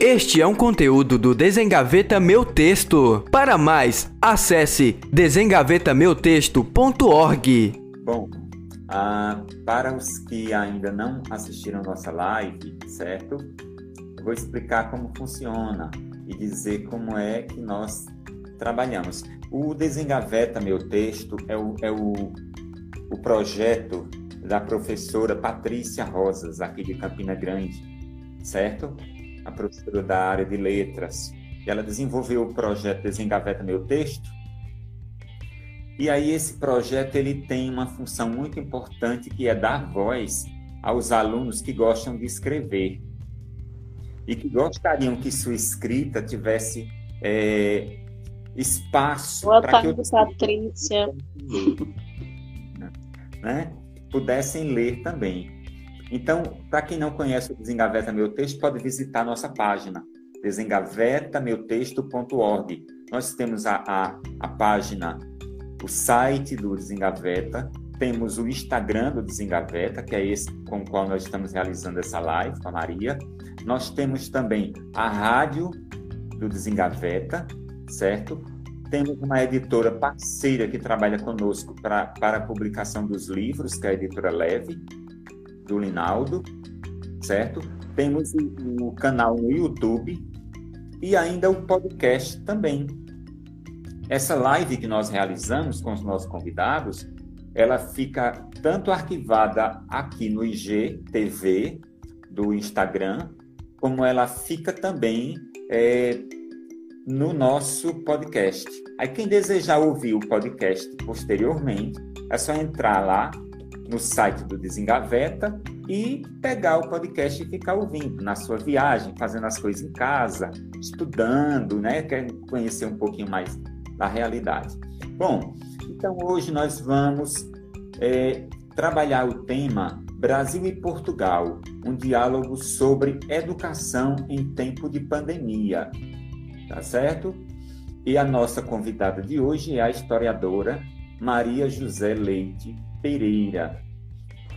Este é um conteúdo do Desengaveta Meu Texto. Para mais, acesse desengavetameutexto.org. Bom, ah, para os que ainda não assistiram nossa live, certo? Eu vou explicar como funciona e dizer como é que nós trabalhamos. O Desengaveta Meu Texto é o, é o, o projeto da professora Patrícia Rosas, aqui de Campina Grande, certo? A professora da área de letras. E ela desenvolveu o projeto Desengaveta Meu Texto. E aí esse projeto ele tem uma função muito importante que é dar voz aos alunos que gostam de escrever e que gostariam que sua escrita tivesse é, espaço para que outros Patrícia. Né? pudessem ler também. Então, para quem não conhece o Desengaveta Meu Texto, pode visitar nossa página, desengavetameutexto.org. Nós temos a, a, a página, o site do Desengaveta, temos o Instagram do Desengaveta, que é esse com o qual nós estamos realizando essa live com a Maria. Nós temos também a rádio do Desengaveta, certo? Temos uma editora parceira que trabalha conosco pra, para a publicação dos livros, que é a editora Leve do Linaldo, certo? Temos o, canal no YouTube e ainda o podcast também. Essa live que nós realizamos com os nossos convidados, ela fica tanto arquivada aqui no IGTV do Instagram, como ela fica também é, no nosso podcast. Aí quem desejar ouvir o podcast posteriormente, é só entrar lá no site do Desengaveta e pegar o podcast e ficar ouvindo na sua viagem, fazendo as coisas em casa, estudando, né? Quer conhecer um pouquinho mais da realidade. Bom, então hoje nós vamos é, trabalhar o tema Brasil e Portugal, um diálogo sobre educação em tempo de pandemia, tá certo? E a nossa convidada de hoje é a historiadora Maria José Leite Pereira.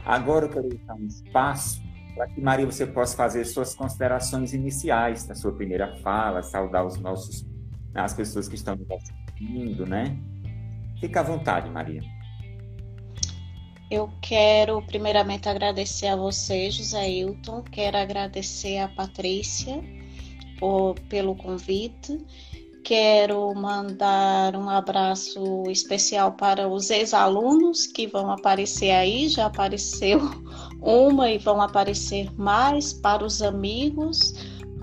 Agora eu quero deixar um espaço para que, Maria, você possa fazer suas considerações iniciais da sua primeira fala, saudar os nossos, as pessoas que estão nos assistindo, né? Fica à vontade, Maria. Eu quero primeiramente agradecer a você, José Hilton, quero agradecer a Patrícia por, pelo convite Quero mandar um abraço especial para os ex-alunos que vão aparecer aí, já apareceu uma e vão aparecer mais, para os amigos,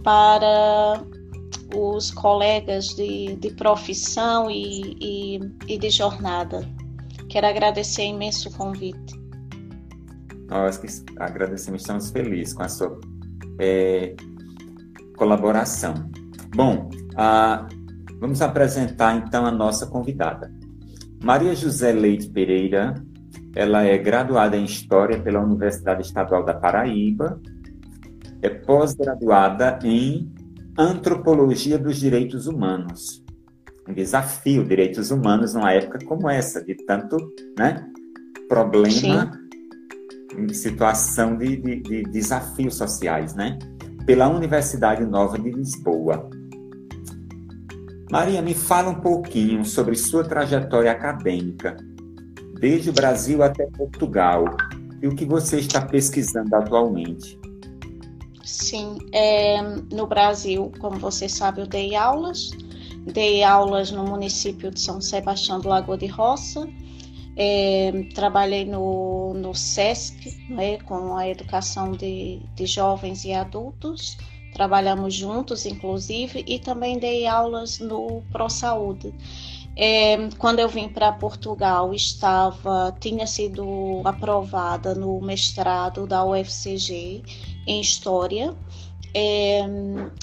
para os colegas de, de profissão e, e, e de jornada. Quero agradecer imenso o convite. Nós que agradecemos, estamos felizes com a sua é, colaboração. Bom, a, Vamos apresentar então a nossa convidada. Maria José Leite Pereira, ela é graduada em História pela Universidade Estadual da Paraíba, é pós-graduada em Antropologia dos Direitos Humanos. Um desafio, direitos humanos, numa época como essa, de tanto né, problema, Sim. situação de, de, de desafios sociais, né? Pela Universidade Nova de Lisboa. Maria, me fala um pouquinho sobre sua trajetória acadêmica, desde o Brasil até Portugal, e o que você está pesquisando atualmente. Sim, é, no Brasil, como você sabe, eu dei aulas. Dei aulas no município de São Sebastião do Lagoa de Roça. É, trabalhei no, no SESC, né, com a educação de, de jovens e adultos trabalhamos juntos, inclusive, e também dei aulas no ProSaúde. É, quando eu vim para Portugal, estava, tinha sido aprovada no mestrado da UFCG em História. É,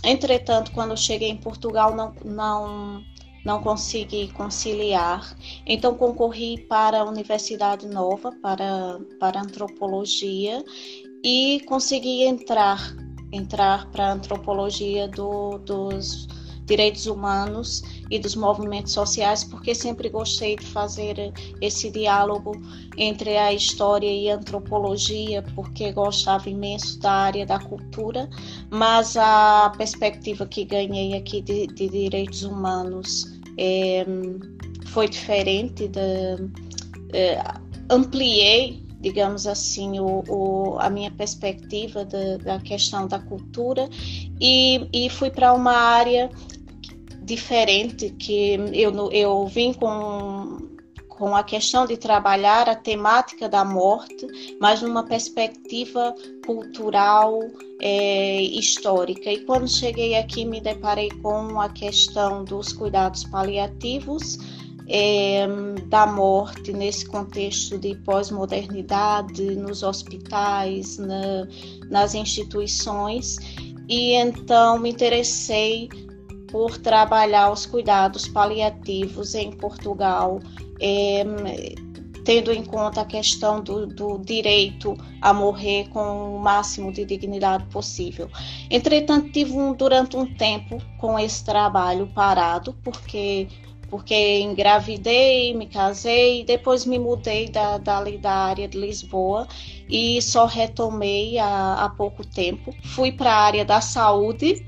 entretanto, quando cheguei em Portugal, não, não, não consegui conciliar. Então, concorri para a Universidade Nova, para, para Antropologia, e consegui entrar entrar para a antropologia do, dos direitos humanos e dos movimentos sociais, porque sempre gostei de fazer esse diálogo entre a história e a antropologia, porque gostava imenso da área da cultura, mas a perspectiva que ganhei aqui de, de direitos humanos é, foi diferente. De, é, ampliei digamos assim, o, o, a minha perspectiva de, da questão da cultura e, e fui para uma área diferente que eu, eu vim com com a questão de trabalhar a temática da morte, mas numa perspectiva cultural é, histórica. E quando cheguei aqui, me deparei com a questão dos cuidados paliativos, é, da morte nesse contexto de pós-modernidade, nos hospitais, na, nas instituições, e então me interessei por trabalhar os cuidados paliativos em Portugal, é, tendo em conta a questão do, do, direito a morrer com o máximo de dignidade possível. Entretanto, tive um, durante um tempo com esse trabalho parado, porque porque engravidei, me casei, depois me mudei da, da, da área de Lisboa e só retomei há, há pouco tempo. Fui para a área da saúde,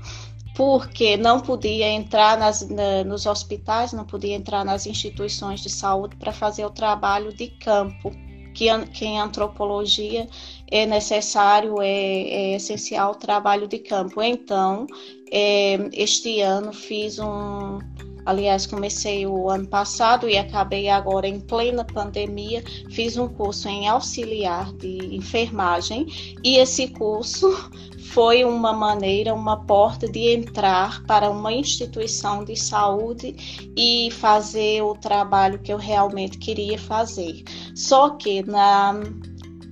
porque não podia entrar nas, na, nos hospitais, não podia entrar nas instituições de saúde para fazer o trabalho de campo, que, que em antropologia é necessário, é, é essencial o trabalho de campo. Então, é, este ano fiz um Aliás, comecei o ano passado e acabei agora em plena pandemia. Fiz um curso em auxiliar de enfermagem e esse curso foi uma maneira, uma porta de entrar para uma instituição de saúde e fazer o trabalho que eu realmente queria fazer. Só que na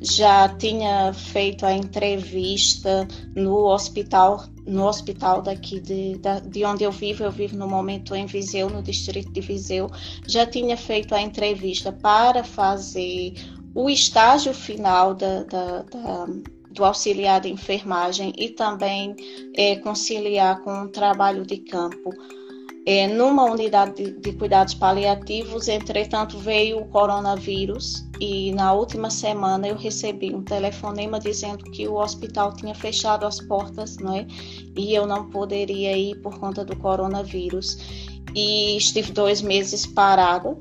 já tinha feito a entrevista no hospital no hospital daqui de, de onde eu vivo, eu vivo no momento em Viseu, no distrito de Viseu, já tinha feito a entrevista para fazer o estágio final da, da, da do auxiliar de enfermagem e também é, conciliar com o trabalho de campo. É, numa unidade de, de, cuidados paliativos, entretanto veio o coronavírus e na última semana eu recebi um telefonema dizendo que o hospital tinha fechado as portas, não é? E eu não poderia ir por conta do coronavírus. E estive dois meses parada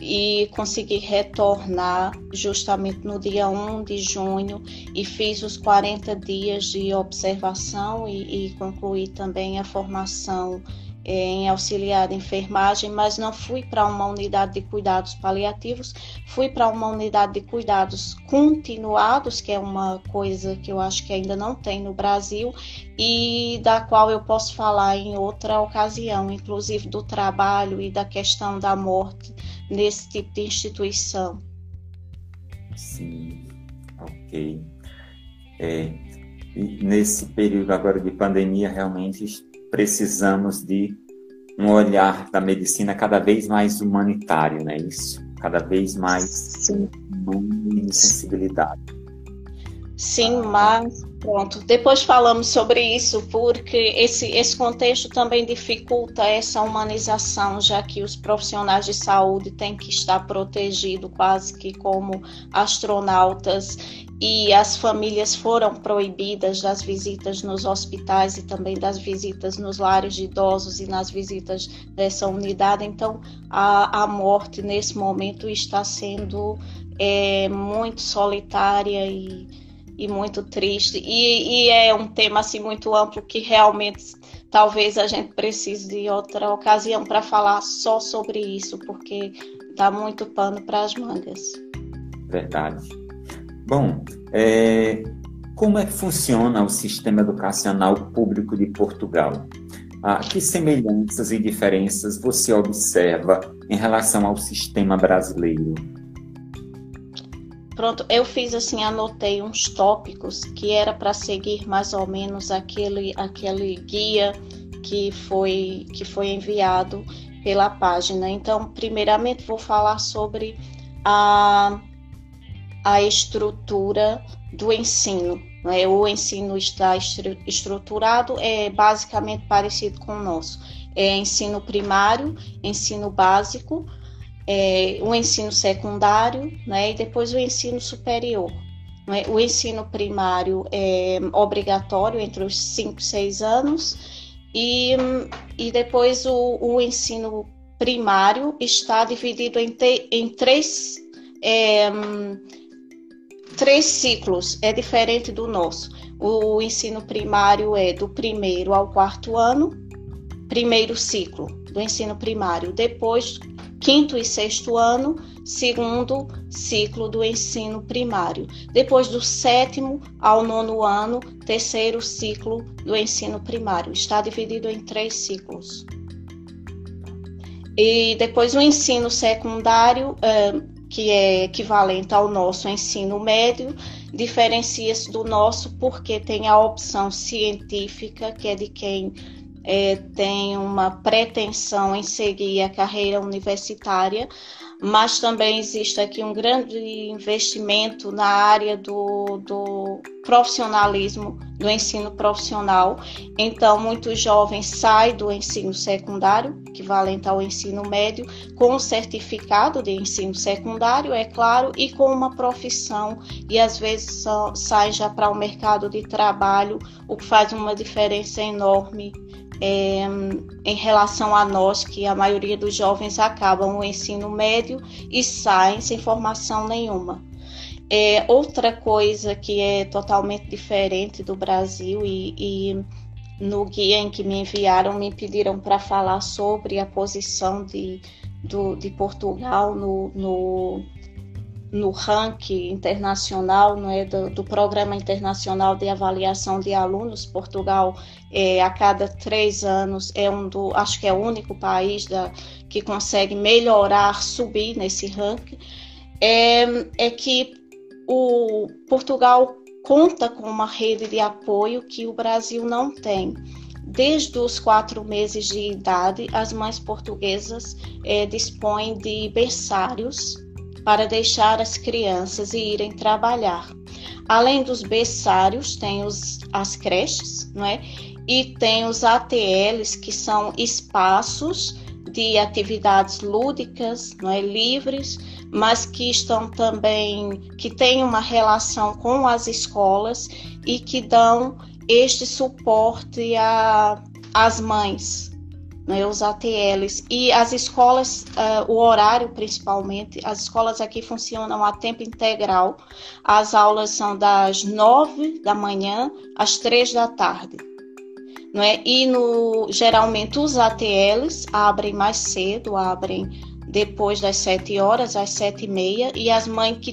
e consegui retornar justamente no dia 1 de junho e fiz os 40 dias de observação e, e concluí também a formação em auxiliar de enfermagem, mas não fui para uma unidade de cuidados paliativos, fui para uma unidade de cuidados continuados, que é uma coisa que eu acho que ainda não tem no Brasil e da qual eu posso falar em outra ocasião, inclusive do trabalho e da questão da morte nesse tipo de instituição. Sim, ok. É, nesse período agora de pandemia, realmente precisamos de um olhar da medicina cada vez mais humanitário, né? Isso, cada vez mais humano sensibilidade. Sim, mas pronto. Depois falamos sobre isso, porque esse, esse contexto também dificulta essa humanização, já que os profissionais de saúde têm que estar protegidos quase que como astronautas e as famílias foram proibidas das visitas nos hospitais e também das visitas nos lares de idosos e nas visitas dessa unidade. Então, a, a morte nesse momento está sendo é, muito solitária e, e muito triste. E, e, é um tema assim muito amplo que realmente talvez a gente precise de outra ocasião para falar só sobre isso, porque dá muito pano para as mangas. Verdade. Bom, é, como é que funciona o sistema educacional público de Portugal? Ah, que semelhanças e diferenças você observa em relação ao sistema brasileiro? Pronto, eu fiz assim, anotei uns tópicos que era para seguir mais ou menos aquele, aquele guia que foi, que foi enviado pela página. Então, primeiramente vou falar sobre a a estrutura do ensino. Né? O ensino está estruturado, é basicamente parecido com o nosso. É ensino primário, ensino básico, é, o ensino secundário né? e depois o ensino superior. Né? O ensino primário é obrigatório entre os 5 e 6 anos e, e depois o, o ensino primário está dividido em, te, em três é, três ciclos, é diferente do nosso. O ensino primário é do primeiro ao quarto ano, primeiro ciclo do ensino primário, depois quinto e sexto ano, segundo ciclo do ensino primário. Depois do sétimo ao nono ano, terceiro ciclo do ensino primário. Está dividido em três ciclos. E depois o ensino secundário, que é equivalente ao nosso ensino médio, diferencia-se do nosso porque tem a opção científica, que é de quem é, tem uma pretensão em seguir a carreira universitária, mas também existe aqui um grande investimento na área do, do profissionalismo, do ensino profissional. Então, muitos jovens saem do ensino secundário, equivalente ao ensino médio, com um certificado de ensino secundário, é claro, e com uma profissão, e às vezes saem já para o mercado de trabalho, o que faz uma diferença enorme é, em relação a nós, que a maioria dos jovens acabam o ensino médio e saem sem formação nenhuma. É, outra coisa que é totalmente diferente do Brasil e, e no guia em que me enviaram me pediram para falar sobre a posição de, do, de Portugal no, no no ranking internacional, não é, do, do, Programa Internacional de Avaliação de Alunos. Portugal, é, a cada três anos, é um do, acho que é o único país da, que consegue melhorar, subir nesse ranking. É, é que o Portugal conta com uma rede de apoio que o Brasil não tem. Desde os quatro meses de idade, as mães portuguesas é, dispõem de berçários para deixar as crianças e irem trabalhar. Além dos berçários, tem os, as creches, não é? E tem os ATLs, que são espaços de atividades lúdicas, não é, livres, mas que estão também que têm uma relação com as escolas e que dão este suporte às mães, né, os ATLs e as escolas, uh, o horário principalmente, as escolas aqui funcionam a tempo integral. As aulas são das nove da manhã às três da tarde. Não é? E no, geralmente os ATLs abrem mais cedo, abrem depois das sete horas, às sete e meia, e as mães que,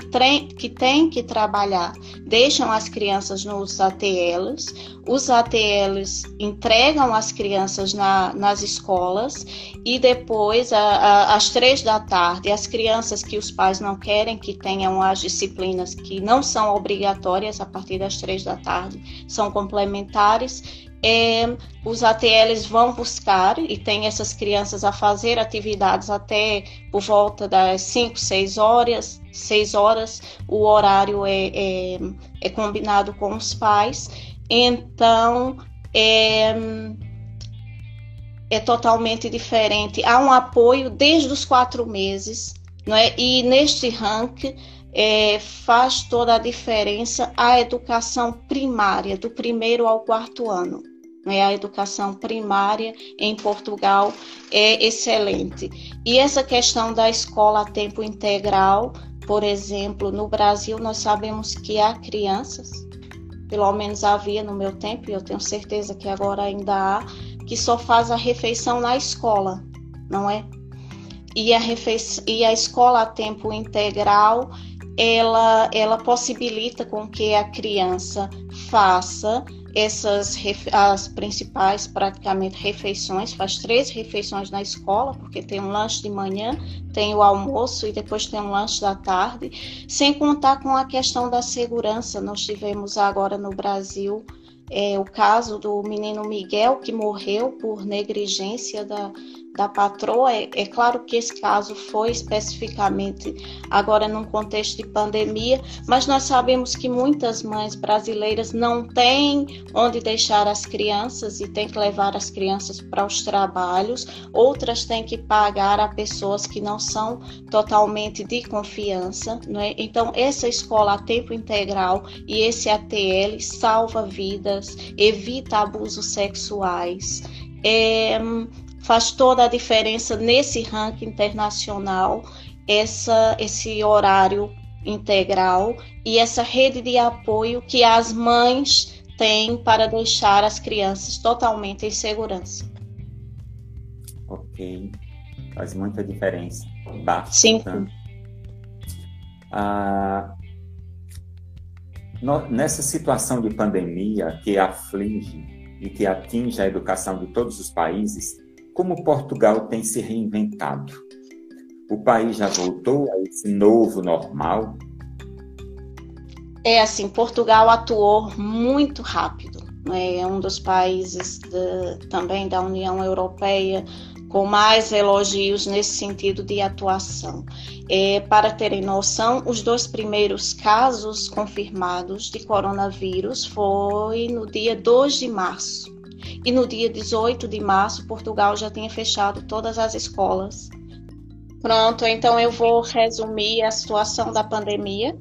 que têm que trabalhar deixam as crianças nos ATLs, os ATLs entregam as crianças na, nas escolas e depois, a, a, às três da tarde, as crianças que os pais não querem que tenham as disciplinas que não são obrigatórias a partir das três da tarde, são complementares, é, os ATLs vão buscar e tem essas crianças a fazer atividades até por volta das 5, 6 horas, 6 horas, o horário é, é, é combinado com os pais, então é, é totalmente diferente. Há um apoio desde os quatro meses, não é? e neste ranking é, faz toda a diferença a educação primária, do primeiro ao quarto ano a educação primária em Portugal é excelente. E essa questão da escola a tempo integral, por exemplo, no Brasil nós sabemos que há crianças, pelo menos havia no meu tempo, e eu tenho certeza que agora ainda há, que só faz a refeição na escola, não é? E a, refeição, e a escola a tempo integral, ela, ela possibilita com que a criança faça essas as principais praticamente refeições, faz três refeições na escola, porque tem um lanche de manhã, tem o almoço e depois tem um lanche da tarde, sem contar com a questão da segurança. Nós tivemos agora no Brasil é, o caso do menino Miguel, que morreu por negligência da, da patroa. É, é, claro que esse caso foi especificamente agora num contexto de pandemia, mas nós sabemos que muitas mães brasileiras não têm onde deixar as crianças e têm que levar as crianças para os trabalhos, outras têm que pagar a pessoas que não são totalmente de confiança. Não é? Então, essa escola a tempo integral e esse ATL salva vidas, evita abusos sexuais. É, faz toda a diferença nesse ranking internacional, essa, esse horário integral e essa rede de apoio que as mães têm para deixar as crianças totalmente em segurança. Ok, faz muita diferença. Bastante. Sim. Ah, no, nessa situação de pandemia que aflige e que atinge a educação de todos os países, como Portugal tem se reinventado? O país já voltou a esse novo normal? É assim, Portugal atuou muito rápido. Né? É um dos países de, também da União Europeia com mais elogios nesse sentido de atuação. É, para terem noção, os dois primeiros casos confirmados de coronavírus foi no dia 2 de março e no dia 18 de março, Portugal já tinha fechado todas as escolas. Pronto, então eu vou resumir a situação da pandemia.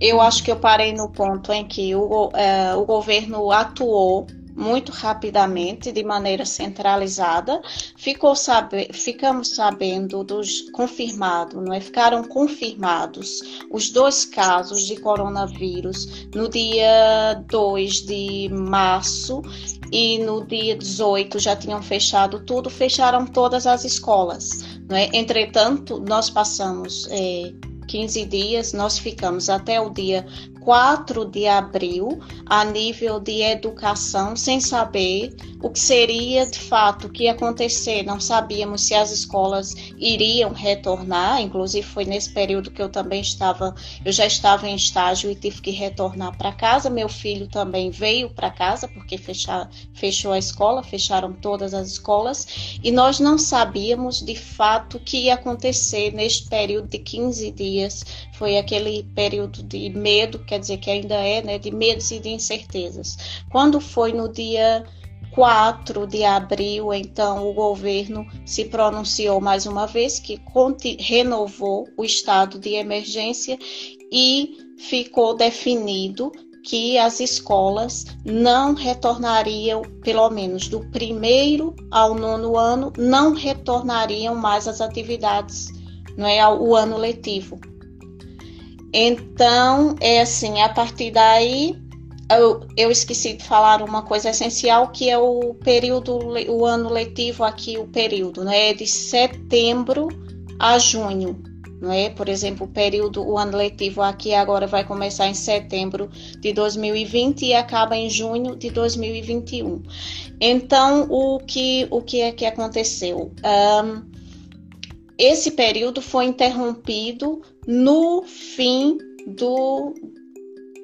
Eu acho que eu parei no ponto em que o, uh, o governo atuou muito rapidamente, de maneira centralizada. Ficou sabe, ficamos sabendo dos confirmados, não é? Ficaram confirmados os dois casos de coronavírus no dia 2 de março e no dia 18 já tinham fechado tudo, fecharam todas as escolas. Não é? Entretanto, nós passamos é, 15 dias, nós ficamos até o dia 4 de abril a nível de educação, sem saber o que seria de fato o que ia acontecer. Não sabíamos se as escolas iriam retornar, inclusive foi nesse período que eu também estava, eu já estava em estágio e tive que retornar para casa. Meu filho também veio para casa porque fechou a escola, fecharam todas as escolas e nós não sabíamos de fato o que ia acontecer neste período de 15 dias. Foi aquele período de medo quer dizer que ainda é, né, de medos e de incertezas. Quando foi no dia 4 de abril, então, o governo se pronunciou mais uma vez que renovou o estado de emergência e ficou definido que as escolas não retornariam, pelo menos do primeiro ao nono ano, não retornariam mais às atividades, não é o ano letivo. Então, é assim, a partir daí, eu, eu, esqueci de falar uma coisa essencial, que é o período, o ano letivo aqui, o período, né? É de setembro a junho, não é? Por exemplo, o período, o ano letivo aqui agora vai começar em setembro de 2020 e acaba em junho de 2021. Então, o que, o que é que aconteceu? Um, esse período foi interrompido no fim do.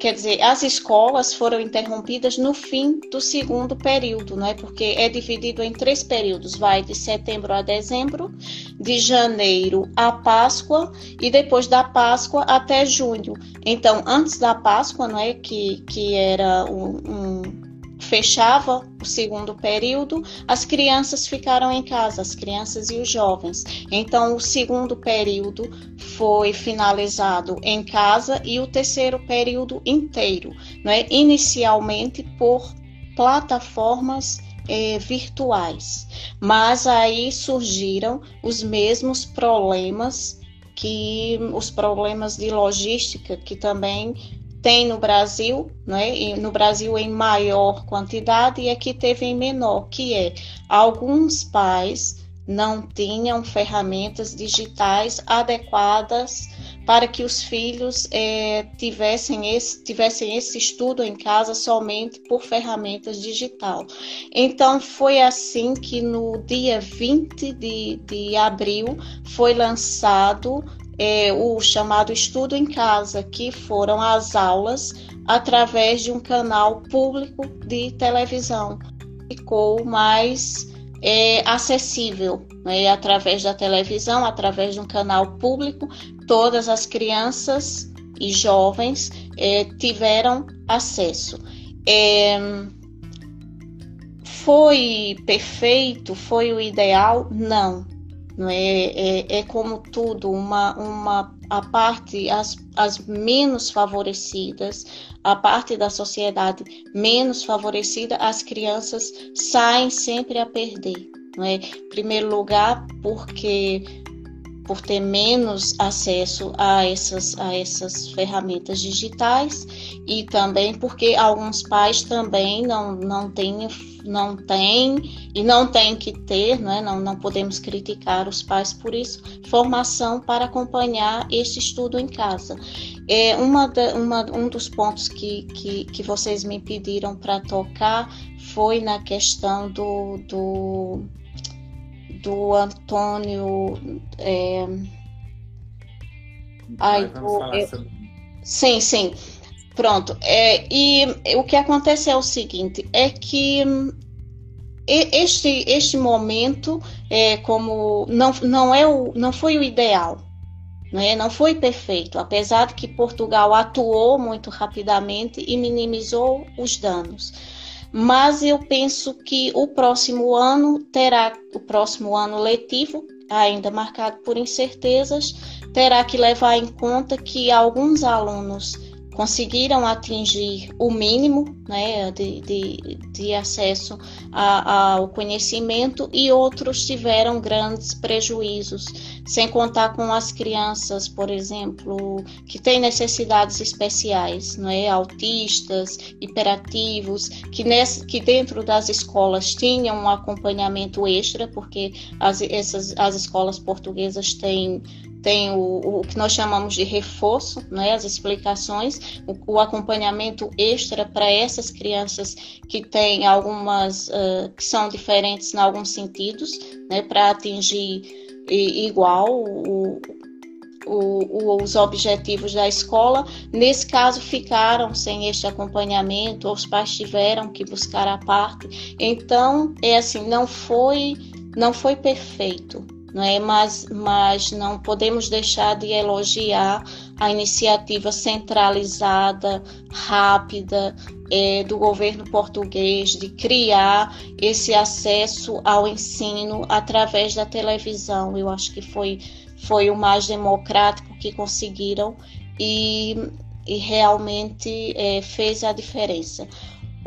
Quer dizer, as escolas foram interrompidas no fim do segundo período, não é? Porque é dividido em três períodos, vai de setembro a dezembro, de janeiro a Páscoa e depois da Páscoa até junho. Então, antes da Páscoa, não é? Que, que era um, um fechava o segundo período, as crianças ficaram em casa, as crianças e os jovens. Então, o segundo período foi finalizado em casa e o terceiro período inteiro, não é? inicialmente por plataformas eh, virtuais. Mas aí surgiram os mesmos problemas que os problemas de logística que também tem no Brasil, né? no Brasil em maior quantidade e aqui teve em menor, que é alguns pais não tinham ferramentas digitais adequadas para que os filhos é, tivessem, esse, tivessem esse estudo em casa somente por ferramentas digital. Então, foi assim que no dia 20 de, de abril foi lançado é, o chamado estudo em casa, que foram as aulas através de um canal público de televisão. Ficou mais é, acessível né, através da televisão, através de um canal público, todas as crianças e jovens é, tiveram acesso. É, foi perfeito? Foi o ideal? Não. Não é, é, é como tudo, uma, uma, a parte, as, as menos favorecidas, a parte da sociedade menos favorecida, as crianças saem sempre a perder. Não é? Em primeiro lugar, porque por ter menos acesso a essas, a essas ferramentas digitais e também porque alguns pais também não, não têm não tem e não tem que ter, né? não, não podemos criticar os pais por isso, formação para acompanhar este estudo em casa. É uma, uma um dos pontos que, que, que vocês me pediram para tocar foi na questão do, do do Antônio. É... Ai, do, eu... Sim, sim. Pronto. É, e o que acontece é o seguinte: é que este, este momento é como não, não, é o, não foi o ideal. Né? Não foi perfeito, apesar de que Portugal atuou muito rapidamente e minimizou os danos mas eu penso que o próximo ano terá, o próximo ano letivo, ainda marcado por incertezas, terá que levar em conta que alguns alunos conseguiram atingir o mínimo né, de, de, de acesso a, ao conhecimento e outros tiveram grandes prejuízos, sem contar com as crianças, por exemplo, que têm necessidades especiais, não é? autistas, hiperativos, que, nesse, que dentro das escolas tinham um acompanhamento extra, porque as, essas, as escolas portuguesas têm tem o, o, que nós chamamos de reforço, né, as explicações, o, o acompanhamento extra para essas crianças que têm algumas, uh, que são diferentes em alguns sentidos, né, para atingir igual o, o, os objetivos da escola. Nesse caso, ficaram sem este acompanhamento, os pais tiveram que buscar a parte. Então, é assim, não foi, não foi perfeito, não é? Mas, mas não podemos deixar de elogiar a iniciativa centralizada, rápida é, do governo português de criar esse acesso ao ensino através da televisão. Eu acho que foi, foi o mais democrático que conseguiram e, e realmente é, fez a diferença.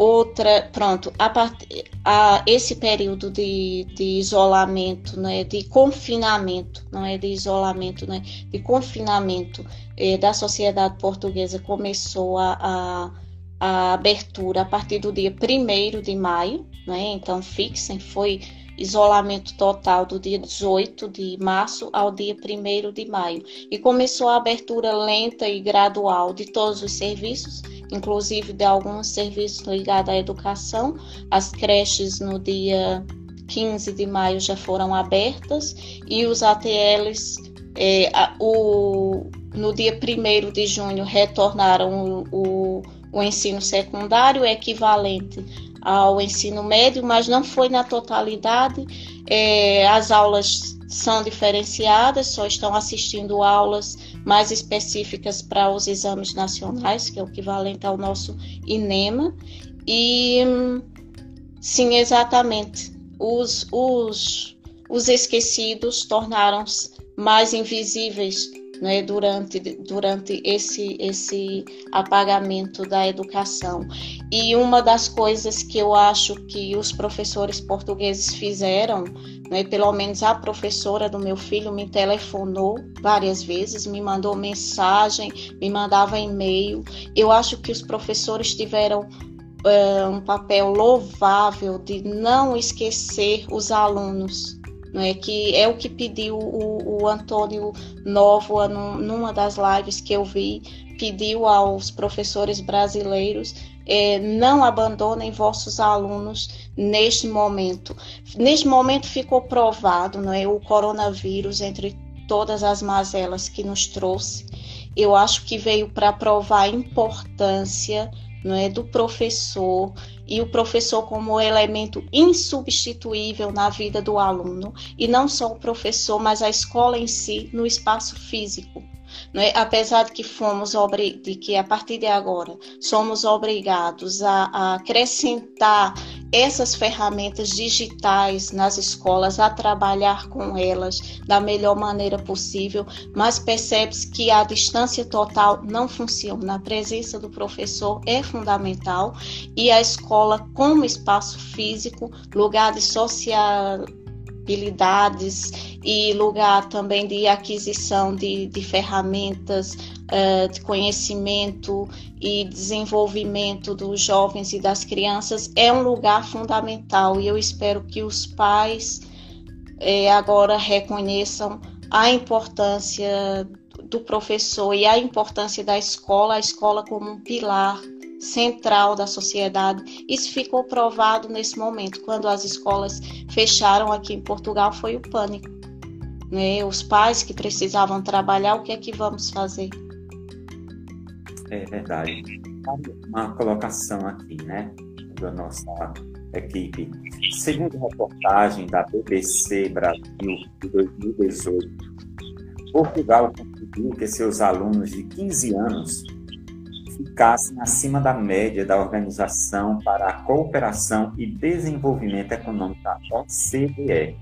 Outra, pronto, a part, a, esse período de, de isolamento, né, de confinamento, não é de isolamento, né, de confinamento eh, da sociedade portuguesa começou a, a, a, abertura a partir do dia 1 de maio, né, então fixem, foi isolamento total do dia 18 de março ao dia 1 de maio. E começou a abertura lenta e gradual de todos os serviços, inclusive de alguns serviços ligados à educação. As creches no dia 15 de maio já foram abertas e os ATLs é, a, o, no dia 1 de junho retornaram o, o, o ensino secundário equivalente ao ensino médio, mas não foi na totalidade. É, as aulas são diferenciadas, só estão assistindo aulas mais específicas para os exames nacionais, que é o equivalente ao nosso INEMA. E sim, exatamente, os, os, os esquecidos tornaram-se mais invisíveis né, durante, durante esse, esse apagamento da educação. E uma das coisas que eu acho que os professores portugueses fizeram, né, pelo menos a professora do meu filho me telefonou várias vezes, me mandou mensagem, me mandava e-mail. Eu acho que os professores tiveram uh, um papel louvável de não esquecer os alunos né, que é o que pediu o, o Antônio Novoa numa das lives que eu vi, pediu aos professores brasileiros é, não abandonem vossos alunos neste momento. Neste momento ficou provado não é, o coronavírus, entre todas as mazelas que nos trouxe, eu acho que veio para provar a importância não é, do professor e o professor como elemento insubstituível na vida do aluno, e não só o professor, mas a escola em si no espaço físico. É? Apesar de que fomos de que a partir de agora somos obrigados a, a acrescentar essas ferramentas digitais nas escolas, a trabalhar com elas da melhor maneira possível, mas percebe-se que a distância total não funciona. A presença do professor é fundamental e a escola, como espaço físico, lugar de social habilidades e lugar também de aquisição de, de ferramentas uh, de conhecimento e desenvolvimento dos jovens e das crianças é um lugar fundamental e eu espero que os pais eh, agora reconheçam a importância do professor e a importância da escola, a escola como um pilar central da sociedade. Isso ficou provado nesse momento, quando as escolas fecharam aqui em Portugal, foi o pânico. Né? Os pais que precisavam trabalhar, o que é que vamos fazer? É verdade. Uma colocação aqui, né, da nossa equipe. Segundo reportagem da BBC Brasil de 2018, Portugal conseguiu que seus alunos de 15 anos ficassem acima da média da Organização para a Cooperação e Desenvolvimento Econômico, a OCDE,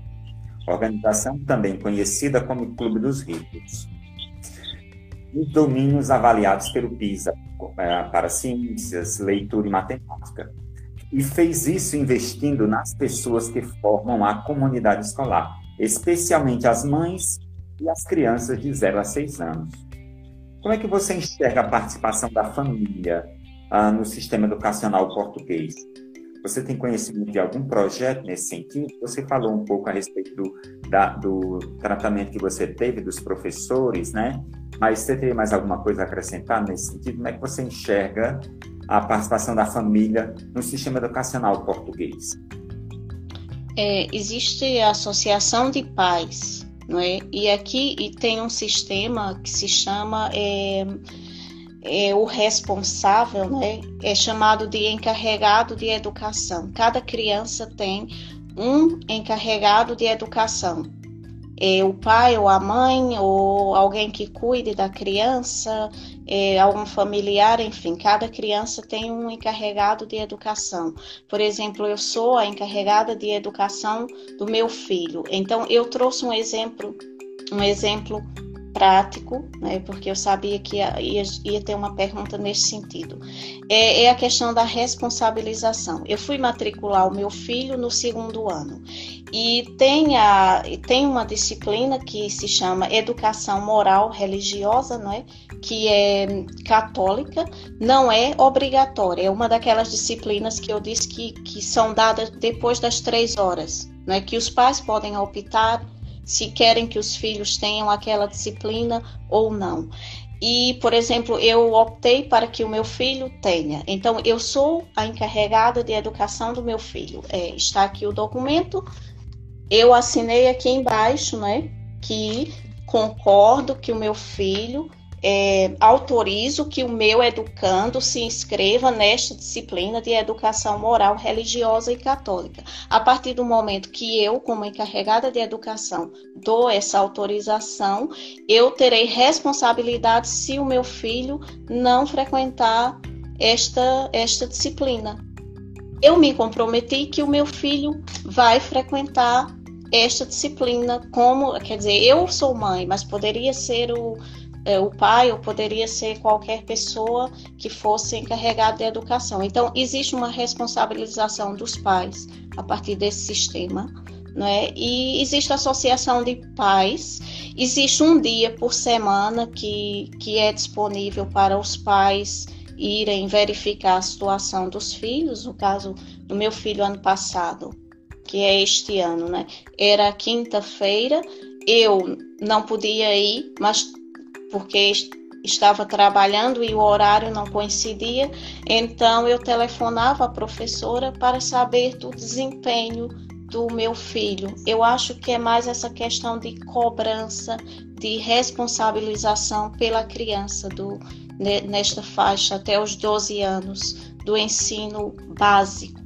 organização também conhecida como Clube dos Ricos. Os domínios avaliados pelo PISA é, para ciências, leitura e matemática. E fez isso investindo nas pessoas que formam a comunidade escolar, especialmente as mães e as crianças de 0 a 6 anos. Como é que você enxerga a participação da família ah, no sistema educacional português? Você tem conhecimento de algum projeto nesse sentido? Você falou um pouco a respeito do, da, do tratamento que você teve dos professores, né? Mas você tem mais alguma coisa a acrescentar nesse sentido? Como é que você enxerga a participação da família no sistema educacional português? É, existe a Associação de Pais não é? E aqui e tem um sistema que se chama é, é, o responsável, né? É chamado de encarregado de educação. Cada criança tem um encarregado de educação é, o pai ou a mãe ou alguém que cuide da criança, é, algum familiar, enfim, cada criança tem um encarregado de educação. Por exemplo, eu sou a encarregada de educação do meu filho. Então, eu trouxe um exemplo, um exemplo prático, né, porque eu sabia que ia, ia, ter uma pergunta nesse sentido. É, é, a questão da responsabilização. Eu fui matricular o meu filho no segundo ano e tem, a, tem uma disciplina que se chama Educação Moral Religiosa, não é? que é católica, não é obrigatória, é uma daquelas disciplinas que eu disse que, que são dadas depois das três horas, não é? que os pais podem optar se querem que os filhos tenham aquela disciplina ou não. E, por exemplo, eu optei para que o meu filho tenha. Então, eu sou a encarregada de educação do meu filho. É, está aqui o documento. Eu assinei aqui embaixo, né, que concordo que o meu filho é, autorizo que o meu educando se inscreva nesta disciplina de educação moral, religiosa e católica. A partir do momento que eu, como encarregada de educação, dou essa autorização, eu terei responsabilidade se o meu filho não frequentar esta, esta disciplina. Eu me comprometi que o meu filho vai frequentar esta disciplina como, quer dizer, eu sou mãe, mas poderia ser o o pai ou poderia ser qualquer pessoa que fosse encarregada de educação. Então, existe uma responsabilização dos pais a partir desse sistema. Né? E existe a associação de pais, existe um dia por semana que, que é disponível para os pais irem verificar a situação dos filhos. No caso do meu filho, ano passado, que é este ano, né? Era quinta-feira, eu não podia ir, mas porque estava trabalhando e o horário não coincidia, então eu telefonava à professora para saber do desempenho do meu filho. Eu acho que é mais essa questão de cobrança, de responsabilização pela criança do, nesta faixa até os 12 anos do ensino básico.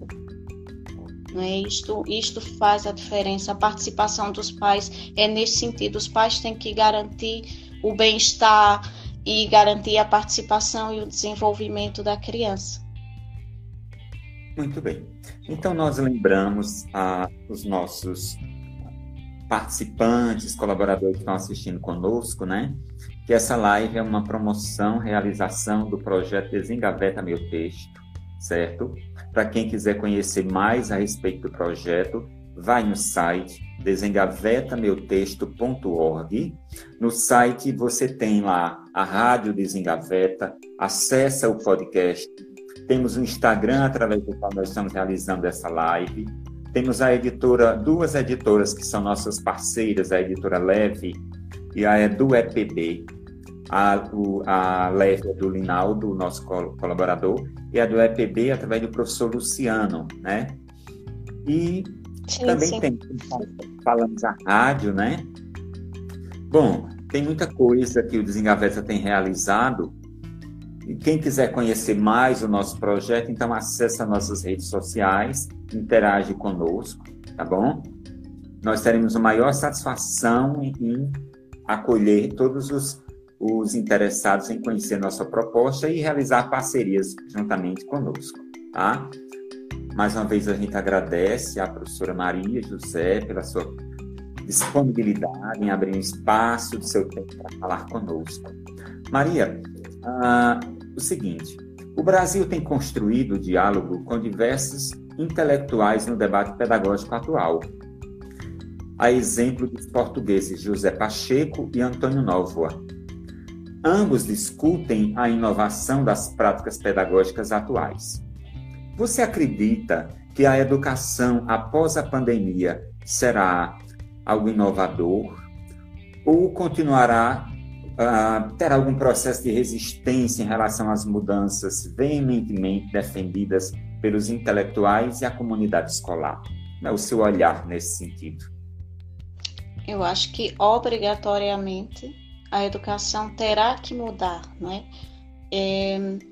Né? Isto, isto faz a diferença. A participação dos pais é nesse sentido. Os pais têm que garantir o bem-estar e garantir a participação e o desenvolvimento da criança. Muito bem. Então, nós lembramos a, os nossos participantes, colaboradores que estão assistindo conosco, né? Que essa live é uma promoção, realização do projeto Desengaveta Meu Texto, certo? Para quem quiser conhecer mais a respeito do projeto, vai no site desengavetameutexto.org. No site você tem lá a Rádio Desengaveta, acessa o podcast temos o Instagram através do qual nós estamos realizando essa live. Temos a editora, duas editoras que são nossas parceiras, a editora Leve e a do EPB. A, o, a Leve é do Linaldo, nosso colaborador, e a do EPB através do professor Luciano, né? E sim, também sim. tem, falamos a rádio, né? Bom, tem muita coisa que o Desengaveta tem realizado e quem quiser conhecer mais o nosso projeto, então acesse as nossas redes sociais, interage conosco, tá bom? Nós teremos a maior satisfação em acolher todos os, os interessados em conhecer nossa proposta e realizar parcerias juntamente conosco, tá? Mais uma vez a gente agradece à professora Maria José pela sua disponibilidade em abrir um espaço do seu tempo para falar conosco. Maria, ah, o seguinte: o Brasil tem construído diálogo com diversos intelectuais no debate pedagógico atual. A exemplo dos portugueses José Pacheco e Antônio Novoa. Ambos discutem a inovação das práticas pedagógicas atuais. Você acredita que a educação após a pandemia será algo inovador ou continuará uh, terá algum processo de resistência em relação às mudanças veementemente defendidas pelos intelectuais e a comunidade escolar? é o seu olhar nesse sentido? Eu acho que obrigatoriamente a educação terá que mudar, né? É,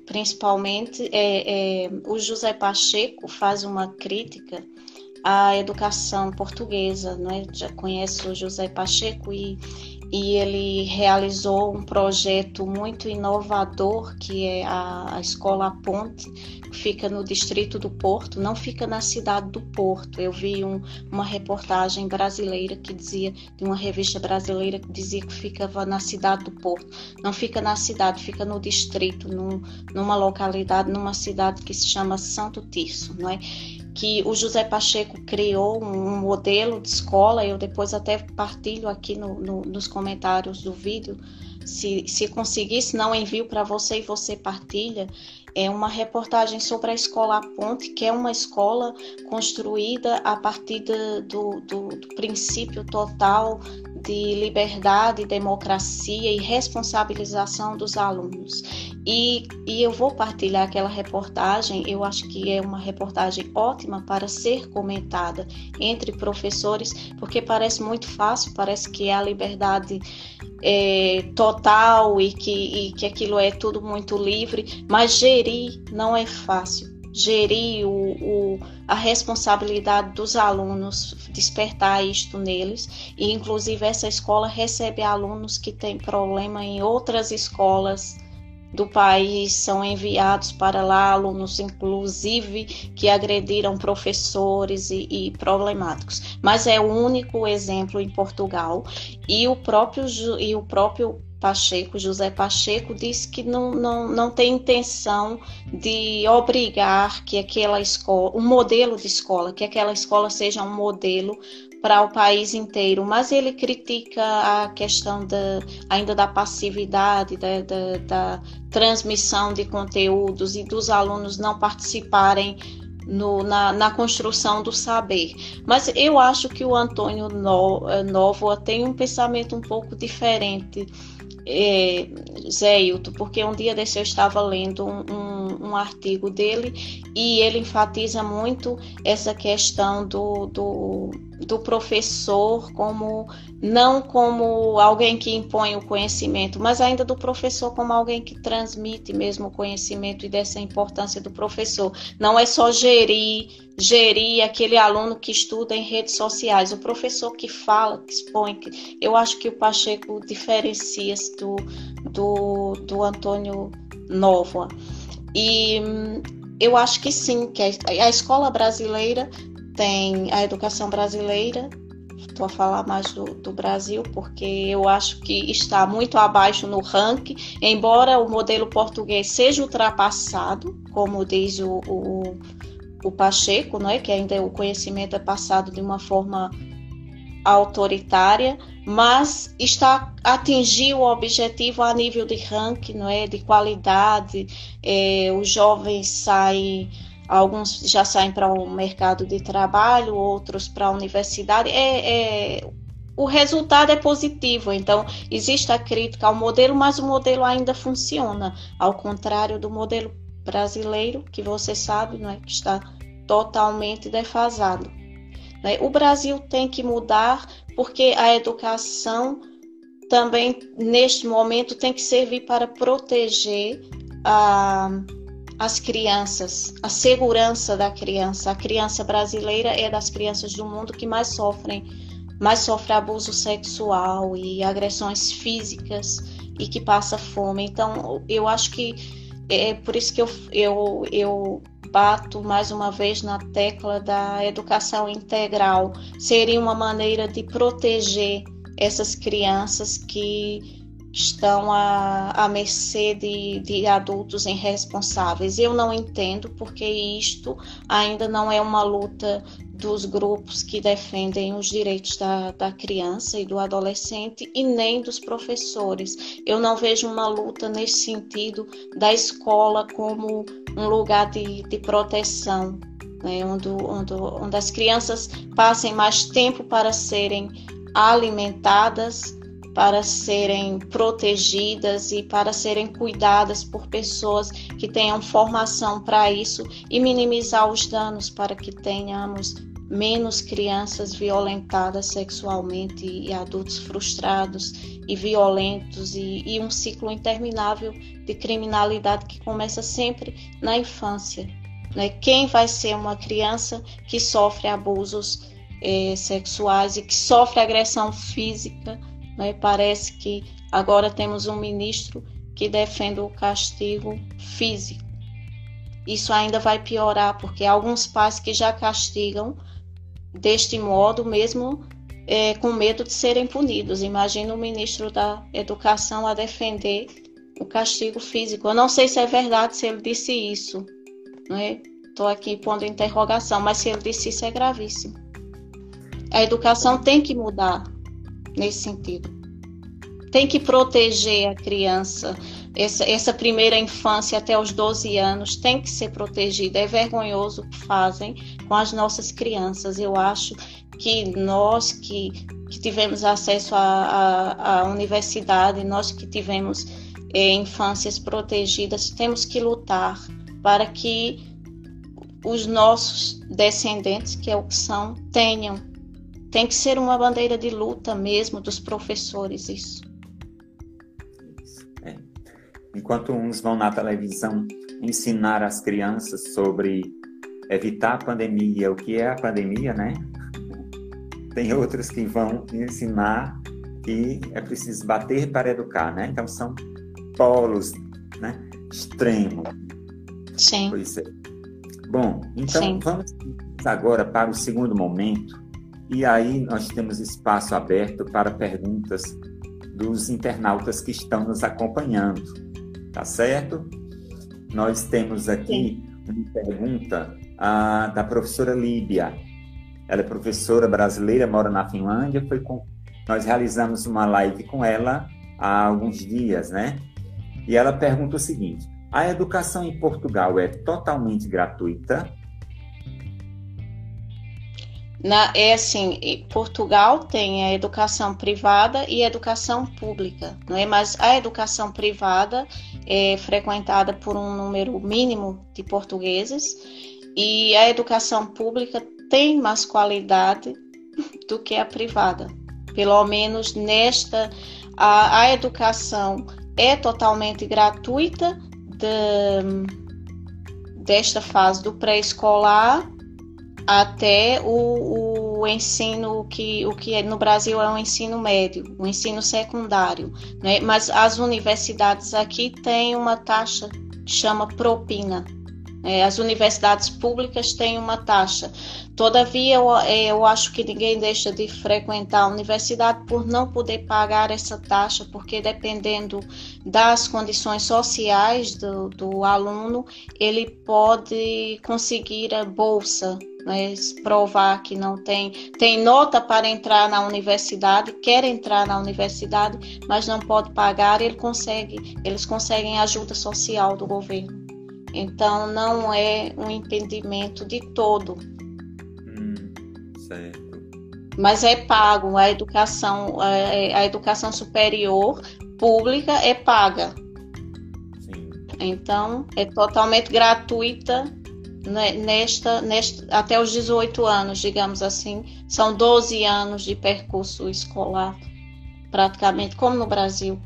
principalmente é, é, o José Pacheco faz uma crítica à educação portuguesa, né? Já conhece o José Pacheco e e ele realizou um projeto muito inovador que é a, Escola Ponte, que fica no distrito do Porto, não fica na cidade do Porto. Eu vi um, uma reportagem brasileira que dizia, de uma revista brasileira que dizia que ficava na cidade do Porto. Não fica na cidade, fica no distrito, num, numa localidade, numa cidade que se chama Santo Tirso, não é? Que o José Pacheco criou um modelo de escola, eu depois até partilho aqui no, no, nos comentários do vídeo, se, se conseguir, se não envio para você e você partilha, é uma reportagem sobre a Escola Ponte, que é uma escola construída a partir do, do, do princípio total de liberdade, democracia e responsabilização dos alunos. E, e eu vou partilhar aquela reportagem, eu acho que é uma reportagem ótima para ser comentada entre professores, porque parece muito fácil, parece que é a liberdade é, total e que, e que aquilo é tudo muito livre, mas gerir não é fácil gerir o, o, a responsabilidade dos alunos, despertar isto neles. E, inclusive, essa escola recebe alunos que têm problema em outras escolas do país, são enviados para lá alunos, inclusive, que agrediram professores e, e problemáticos. Mas é o único exemplo em Portugal. E o próprio, e o próprio Pacheco, José Pacheco, disse que não, não, não tem intenção de obrigar que aquela escola, um modelo de escola, que aquela escola seja um modelo para o país inteiro, mas ele critica a questão de, ainda da passividade, da, da, da transmissão de conteúdos e dos alunos não participarem no, na, na, construção do saber. Mas eu acho que o Antônio no, Novoa tem um pensamento um pouco diferente é, Zé Hilton, porque um dia desse eu estava lendo um, um, um, artigo dele e ele enfatiza muito essa questão do, do, do professor como não como alguém que impõe o conhecimento, mas ainda do professor como alguém que transmite mesmo o conhecimento e dessa importância do professor. Não é só gerir, gerir aquele aluno que estuda em redes sociais, o professor que fala, que expõe. Que, eu acho que o Pacheco diferencia-se do, do, do Antônio Nova. E hum, eu acho que sim, que a, a escola brasileira tem a educação brasileira, estou a falar mais do, do, Brasil, porque eu acho que está muito abaixo no ranking, embora o modelo português seja ultrapassado, como diz o, o, o Pacheco, não é? que ainda o conhecimento é passado de uma forma autoritária, mas está atingir o objetivo a nível de ranking, não é, de qualidade. É, os jovens saem alguns já saem para o mercado de trabalho, outros para a universidade. É, é, o resultado é positivo, então existe a crítica ao modelo, mas o modelo ainda funciona, ao contrário do modelo brasileiro, que você sabe, não é, que está totalmente defasado. Né? O Brasil tem que mudar porque a educação também neste momento tem que servir para proteger a as crianças, a segurança da criança. A criança brasileira é das crianças do mundo que mais sofrem, mais sofre abuso sexual e agressões físicas e que passa fome. Então, eu acho que é por isso que eu, eu, eu bato mais uma vez na tecla da educação integral. Seria uma maneira de proteger essas crianças que estão à, à mercê de, de adultos irresponsáveis. Eu não entendo porque isto ainda não é uma luta dos grupos que defendem os direitos da, da criança e do adolescente e nem dos professores. Eu não vejo uma luta nesse sentido da escola como um lugar de, de proteção. Né, onde, onde, onde as crianças passem mais tempo para serem alimentadas, para serem protegidas e para serem cuidadas por pessoas que tenham formação para isso e minimizar os danos para que tenhamos menos crianças violentadas sexualmente e adultos frustrados e violentos e, e um ciclo interminável de criminalidade que começa sempre na infância. Né? Quem vai ser uma criança que sofre abusos eh, sexuais e que sofre agressão física? Né? Parece que agora temos um ministro que defende o castigo físico. Isso ainda vai piorar, porque alguns pais que já castigam deste modo, mesmo é, com medo de serem punidos. Imagina o ministro da Educação a defender o castigo físico. Eu não sei se é verdade se ele disse isso, Estou é? aqui pondo interrogação, mas se ele disse isso é gravíssimo. A educação tem que mudar nesse sentido. Tem que proteger a criança. Essa, essa primeira infância até os 12 anos tem que ser protegida. É vergonhoso o que fazem com as nossas crianças. Eu acho que nós que, que tivemos acesso à, universidade, nós que tivemos é, infâncias protegidas, temos que lutar para que os nossos descendentes, que é o que são, tenham tem que ser uma bandeira de luta mesmo dos professores isso. É. Enquanto uns vão na televisão ensinar as crianças sobre evitar a pandemia, o que é a pandemia, né? Tem outros que vão ensinar que é preciso bater para educar, né? Então são polos, né? Extremo. Sim. Pois é. Bom, então Sim. vamos agora para o segundo momento, e aí nós temos espaço aberto para perguntas dos internautas que estão nos acompanhando, tá certo? Nós temos aqui uma pergunta ah, da professora Líbia. Ela é professora brasileira, mora na Finlândia. Foi com... Nós realizamos uma live com ela há alguns dias, né? E ela pergunta o seguinte: a educação em Portugal é totalmente gratuita? Na, é assim, Portugal tem a educação privada e a educação pública, não é? Mas a educação privada é frequentada por um número mínimo de portugueses e a educação pública tem mais qualidade do que a privada. Pelo menos nesta, a, a educação é totalmente gratuita de, desta fase do pré-escolar até o, o, ensino que o que é, no Brasil é o ensino médio, o ensino secundário, né? Mas as universidades aqui têm uma taxa que chama propina. É, as universidades públicas têm uma taxa. Todavia, eu, é, eu acho que ninguém deixa de frequentar a universidade por não poder pagar essa taxa, porque dependendo das condições sociais do, do aluno, ele pode conseguir a bolsa né, provar que não tem, tem nota para entrar na universidade, quer entrar na universidade, mas não pode pagar, ele consegue, eles conseguem ajuda social do governo. Então não é um impedimento de todo. Hum, certo. Mas é pago, a educação, a, a educação superior pública é paga. Sim. Então é totalmente gratuita né, nesta, nesta, até os 18 anos, digamos assim, são 12 anos de percurso escolar, praticamente, como no Brasil.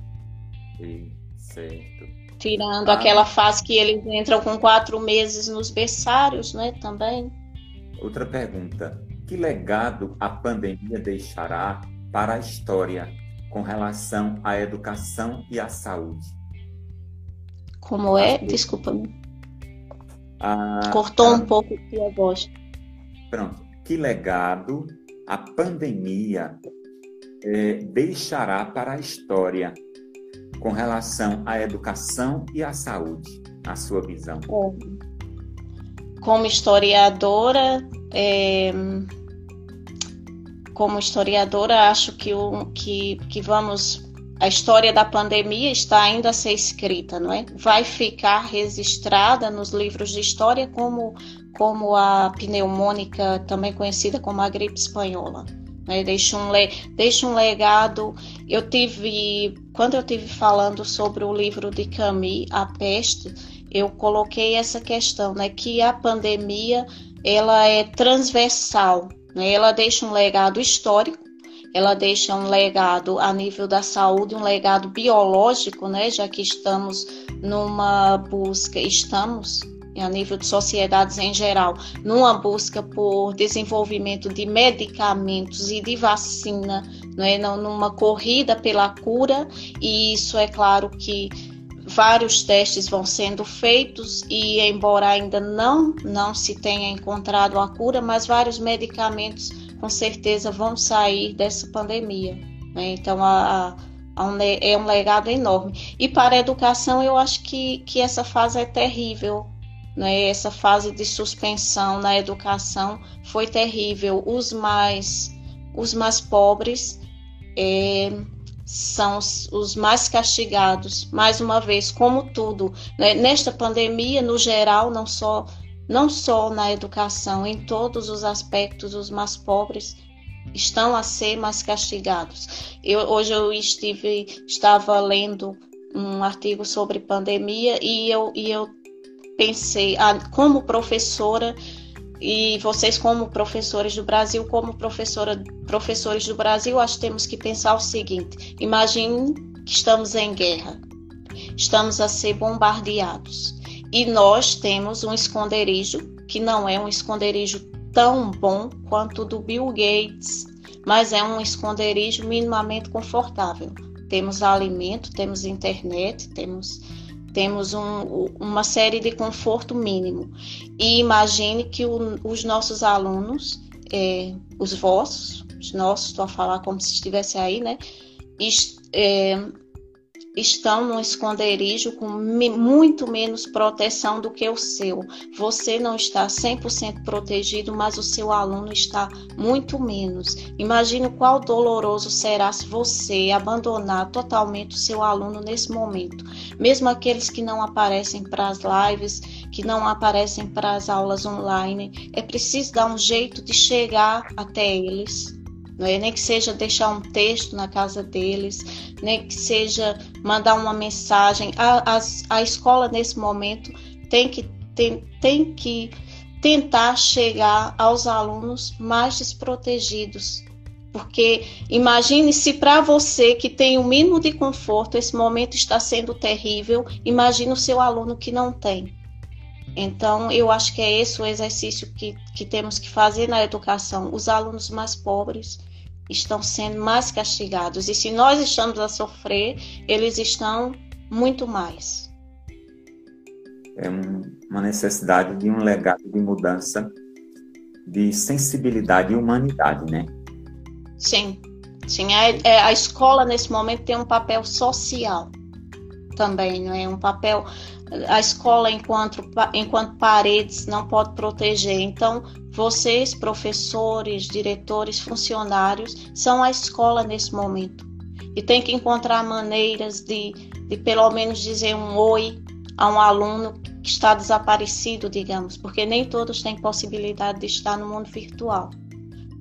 Sim, certo. Tirando ah. aquela fase que eles entram com quatro meses nos berçários, né, também. Outra pergunta. Que legado a pandemia deixará para a história com relação à educação e à saúde? Como é? Desculpa-me. Ah, Cortou um pouco a voz. Pronto. Que legado a pandemia é, deixará para a história com relação à educação e à saúde, na sua visão? Como historiadora, é, como historiadora, acho que, o, que, que vamos a história da pandemia está ainda a ser escrita, não é? Vai ficar registrada nos livros de história como, como a pneumônica, também conhecida como a gripe espanhola. Né? Deixa, um, deixa um legado. Eu tive, quando eu tive falando sobre o livro de Camus, A Peste, eu coloquei essa questão, né? Que a pandemia ela é transversal, né? Ela deixa um legado histórico ela deixa um legado a nível da saúde, um legado biológico, né? Já que estamos numa busca, estamos a nível de sociedades em geral, numa busca por desenvolvimento de medicamentos e de vacina, né, numa corrida pela cura, e isso é claro que vários testes vão sendo feitos e embora ainda não não se tenha encontrado a cura, mas vários medicamentos com certeza vão sair dessa pandemia. Né? Então, a, a é um legado enorme. E para a educação, eu acho que, que essa fase é terrível. Né? Essa fase de suspensão na educação foi terrível. Os mais, os mais pobres é, são os, mais castigados. Mais uma vez, como tudo. Né? Nesta pandemia, no geral, não só não só na educação, em todos os aspectos, os mais pobres estão a ser mais castigados. Eu, hoje eu estive, estava lendo um artigo sobre pandemia e eu, e eu pensei, ah, como professora, e vocês como professores do Brasil, como professora, professores do Brasil, acho que temos que pensar o seguinte: imagine que estamos em guerra, estamos a ser bombardeados. E nós temos um esconderijo que não é um esconderijo tão bom quanto o do Bill Gates, mas é um esconderijo minimamente confortável. Temos alimento, temos internet, temos temos um, uma série de conforto mínimo. E imagine que o, os nossos alunos, é, os vossos, os nossos, estou a falar como se estivesse aí, né? Est, é, estão no esconderijo com muito menos proteção do que o seu. Você não está 100% protegido, mas o seu aluno está muito menos. Imagine qual doloroso será se você abandonar totalmente o seu aluno nesse momento. Mesmo aqueles que não aparecem para as lives, que não aparecem para as aulas online. É preciso dar um jeito de chegar até eles. É? nem que seja deixar um texto na casa deles, nem que seja mandar uma mensagem. A, a, a escola, nesse momento, tem que, tem, tem que tentar chegar aos alunos mais desprotegidos. Porque imagine se para você que tem o mínimo de conforto, esse momento está sendo terrível, imagine o seu aluno que não tem. Então, eu acho que é esse o exercício que, que temos que fazer na educação. Os alunos mais pobres estão sendo mais castigados. E se nós estamos a sofrer, eles estão muito mais. É um, uma necessidade de um legado de mudança de sensibilidade e humanidade, né? Sim, sim. A, é, a escola nesse momento tem um papel social também, não é um papel. A escola enquanto enquanto paredes não pode proteger. Então vocês, professores, diretores, funcionários, são a escola nesse momento e tem que encontrar maneiras de, de pelo menos dizer um oi a um aluno que está desaparecido, digamos, porque nem todos têm possibilidade de estar no mundo virtual.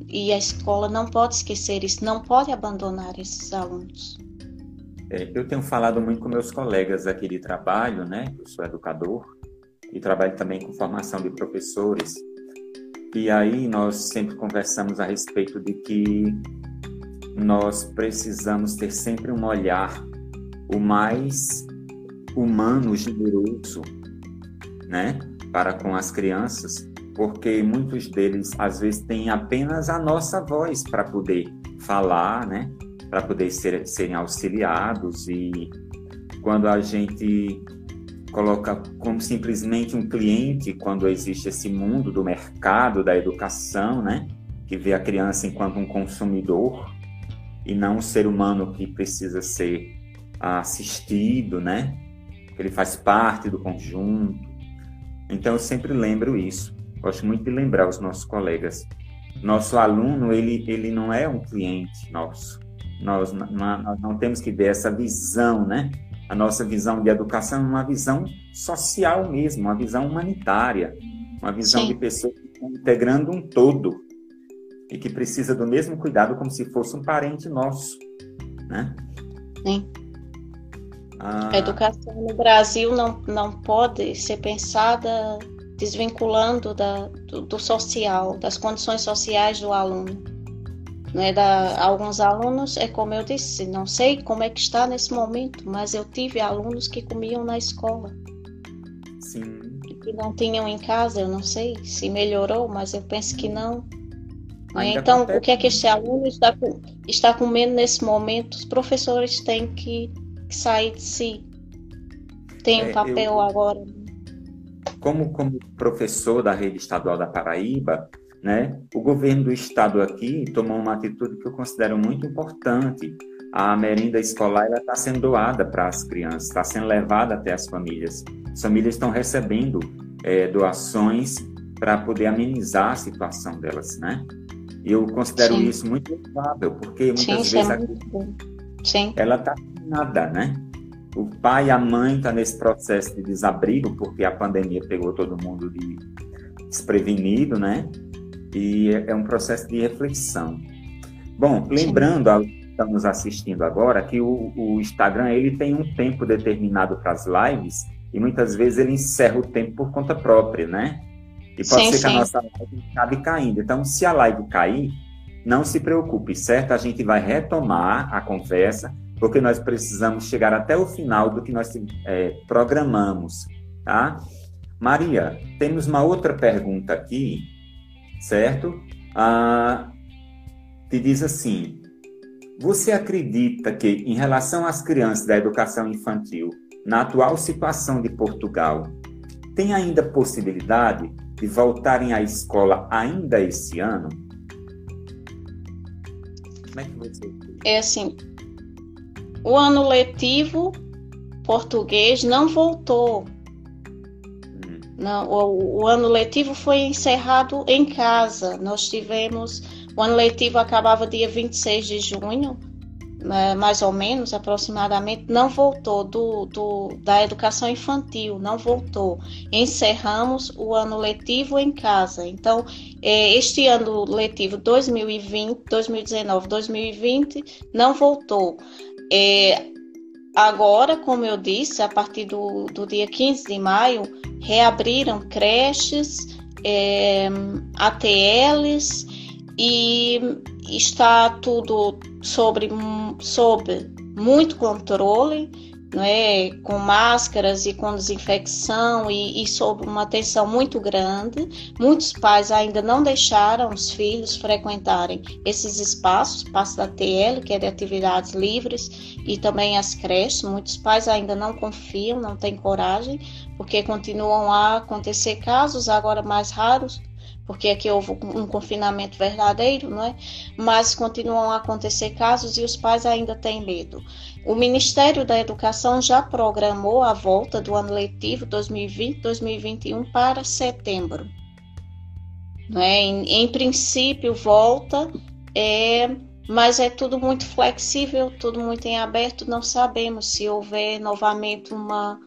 E a escola não pode esquecer isso, não pode abandonar esses alunos. É, eu tenho falado muito com meus colegas aqui de trabalho, né? Eu sou educador e trabalho também com formação de professores. E aí nós sempre conversamos a respeito de que nós precisamos ter sempre um olhar o mais humano, generoso, né, para com as crianças, porque muitos deles às vezes têm apenas a nossa voz para poder falar, né? Para poder ser, serem auxiliados e quando a gente coloca como simplesmente um cliente, quando existe esse mundo do mercado, da educação, né? Que vê a criança enquanto um consumidor e não um ser humano que precisa ser assistido, né? Ele faz parte do conjunto. Então eu sempre lembro isso. Gosto muito de lembrar os nossos colegas. Nosso aluno, ele, ele não é um cliente nosso. Nós, nós não temos que ver essa visão, né? A nossa visão de educação é uma visão social mesmo, uma visão humanitária, uma visão Sim. de pessoas que estão integrando um todo e que precisa do mesmo cuidado como se fosse um parente nosso, né? Sim. Ah. A educação no Brasil não, não pode ser pensada desvinculando da, do, do, social, das condições sociais do aluno. Né, da, alguns alunos, é como eu disse, não sei como é que está nesse momento, mas eu tive alunos que comiam na escola. Sim. Que não tinham em casa, eu não sei se melhorou, mas eu penso que não. então, o que é que este aluno está, está comendo nesse momento? Os professores têm que, que sair de si. Tem um é, papel eu... agora como, como professor da rede estadual da Paraíba, né, o governo do estado aqui tomou uma atitude que eu considero muito importante. A merenda escolar está sendo doada para as crianças, está sendo levada até as famílias. As famílias estão recebendo é, doações para poder amenizar a situação delas, né? Eu considero Sim. isso muito louvável, porque muitas Sim, vezes é ela está nada, né? o pai e a mãe estão tá nesse processo de desabrigo, porque a pandemia pegou todo mundo de desprevenido, né? E é um processo de reflexão. Bom, lembrando estão nos assistindo agora que o, o Instagram ele tem um tempo determinado para as lives e muitas vezes ele encerra o tempo por conta própria, né? E pode sim, ser que sim. a nossa live acabe caindo. Então, se a live cair, não se preocupe, certo? A gente vai retomar a conversa porque nós precisamos chegar até o final do que nós é, programamos, tá? Maria, temos uma outra pergunta aqui, certo? Ah, que diz assim: Você acredita que, em relação às crianças da educação infantil, na atual situação de Portugal, tem ainda possibilidade de voltarem à escola ainda esse ano? Como é que você. É assim, o ano letivo português não voltou. Não, o, o, ano letivo foi encerrado em casa. Nós tivemos. O ano letivo acabava dia 26 de junho, né, mais ou menos, aproximadamente, não voltou do, do, da educação infantil, não voltou. Encerramos o ano letivo em casa. Então, é, este ano letivo 2020, 2019, 2020 não voltou. É, agora, como eu disse, a partir do, do dia 15 de maio, reabriram creches, é, ATLs e está tudo sobre, sob muito controle, é, com máscaras e com desinfecção e, e sob uma atenção muito grande. Muitos pais ainda não deixaram os filhos frequentarem esses espaços, espaço da TL, que é de atividades livres, e também as creches. Muitos pais ainda não confiam, não têm coragem, porque continuam a acontecer casos agora mais raros porque aqui houve um confinamento verdadeiro, não é? Mas continuam a acontecer casos e os pais ainda têm medo. O Ministério da Educação já programou a volta do ano letivo 2020-2021 para setembro. Não é? Em, em princípio, volta, é, mas é tudo muito flexível, tudo muito em aberto. Não sabemos se houver novamente uma,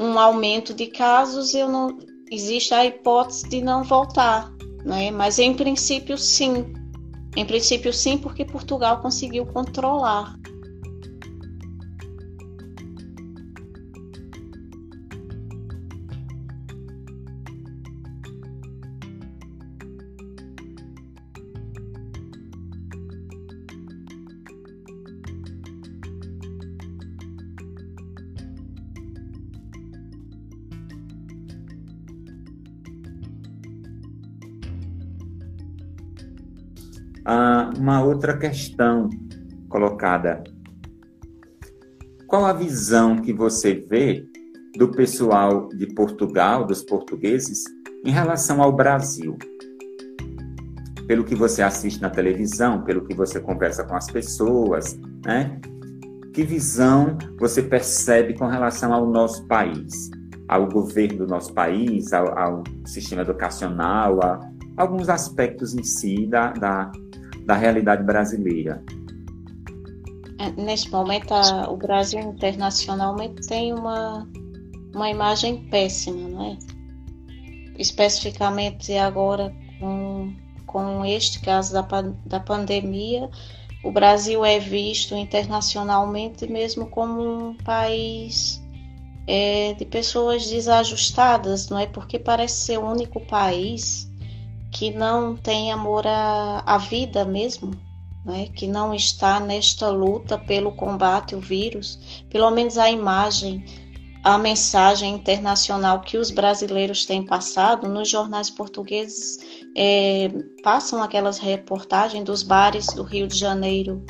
um aumento de casos. Eu não, existe a hipótese de não voltar, né? mas em princípio sim. Em princípio sim, porque Portugal conseguiu controlar. Uma outra questão colocada. Qual a visão que você vê do pessoal de Portugal, dos portugueses, em relação ao Brasil? Pelo que você assiste na televisão, pelo que você conversa com as pessoas, né? Que visão você percebe com relação ao nosso país, ao governo do nosso país, ao, ao sistema educacional, a alguns aspectos em si da, da, da realidade brasileira. É, neste momento, a, o Brasil internacionalmente tem uma, uma imagem péssima, não é? Especificamente agora com, com este caso da, da pandemia, o Brasil é visto internacionalmente mesmo como um país é, de pessoas desajustadas, não é? Porque parece ser o único país que não tem amor à, à vida mesmo, né? que não está nesta luta pelo combate ao vírus, pelo menos a imagem, a mensagem internacional que os brasileiros têm passado nos jornais portugueses é, passam aquelas reportagens dos bares do Rio de Janeiro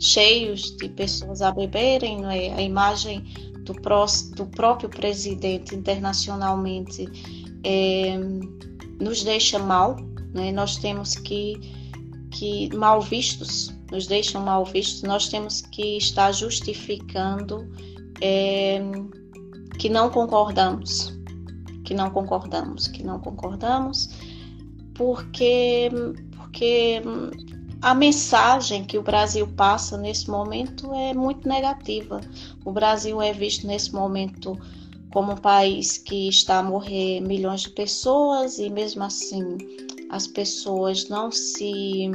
cheios de pessoas a beberem, é? a imagem do, pró do próprio presidente internacionalmente é, nos deixa mal, né? nós temos que, que mal vistos, nos deixam mal vistos, nós temos que estar justificando é, que não concordamos, que não concordamos, que não concordamos, porque, porque a mensagem que o Brasil passa nesse momento é muito negativa. O Brasil é visto nesse momento como um país que está a morrer milhões de pessoas e mesmo assim as pessoas não se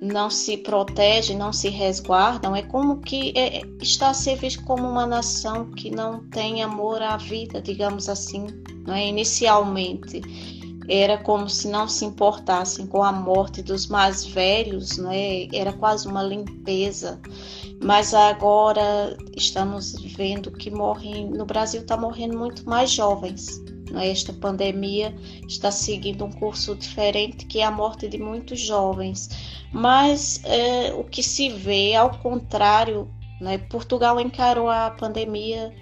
não se protegem, não se resguardam, é como que é, está a ser visto como uma nação que não tem amor à vida, digamos assim, não é? Inicialmente era como se não se importassem com a morte dos mais velhos, não é? Era quase uma limpeza mas agora estamos vendo que morrem no Brasil está morrendo muito mais jovens. Né? Esta pandemia está seguindo um curso diferente que é a morte de muitos jovens. Mas é, o que se vê, ao contrário, né? Portugal encarou a pandemia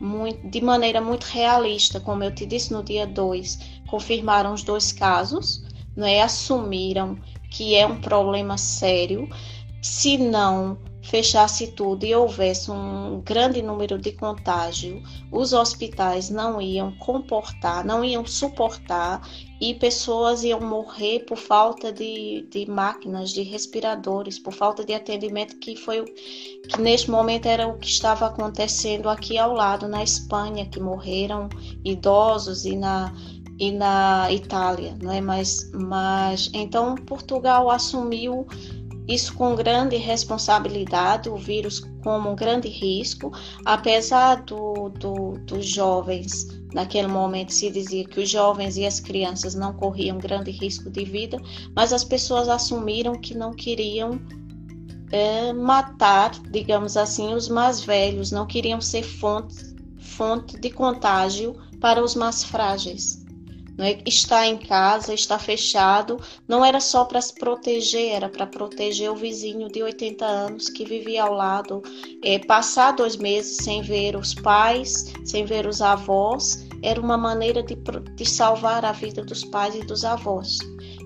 muito, de maneira muito realista, como eu te disse no dia 2, confirmaram os dois casos, né? assumiram que é um problema sério, se não fechasse tudo e houvesse um grande número de contágio, os hospitais não iam comportar, não iam suportar e pessoas iam morrer por falta de, de máquinas, de respiradores, por falta de atendimento, que foi que neste momento era o que estava acontecendo aqui ao lado, na Espanha, que morreram idosos e na e na Itália, não é? Mas, mas então Portugal assumiu isso com grande responsabilidade, o vírus como um grande risco, apesar do, do, dos jovens, naquele momento se dizia que os jovens e as crianças não corriam grande risco de vida, mas as pessoas assumiram que não queriam é, matar, digamos assim, os mais velhos, não queriam ser fonte, fonte de contágio para os mais frágeis. Né? Em casa, estar fechado, não era só para se proteger, era para proteger o vizinho de 80 anos que vivia ao lado. É, passar dois meses sem ver os pais, sem ver os avós, era uma maneira de, de salvar a vida dos pais e dos avós.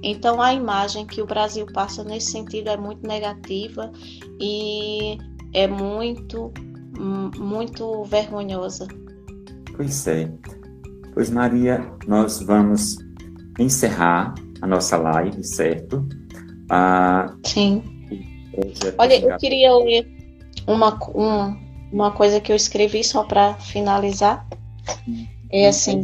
Então, a imagem que o Brasil passa nesse sentido é muito negativa e é muito, muito vergonhosa. Pois é. Pois, Maria, nós vamos encerrar a nossa live, certo? Ah, Sim. Olha, eu queria ler uma, uma, uma coisa que eu escrevi só para finalizar. É assim.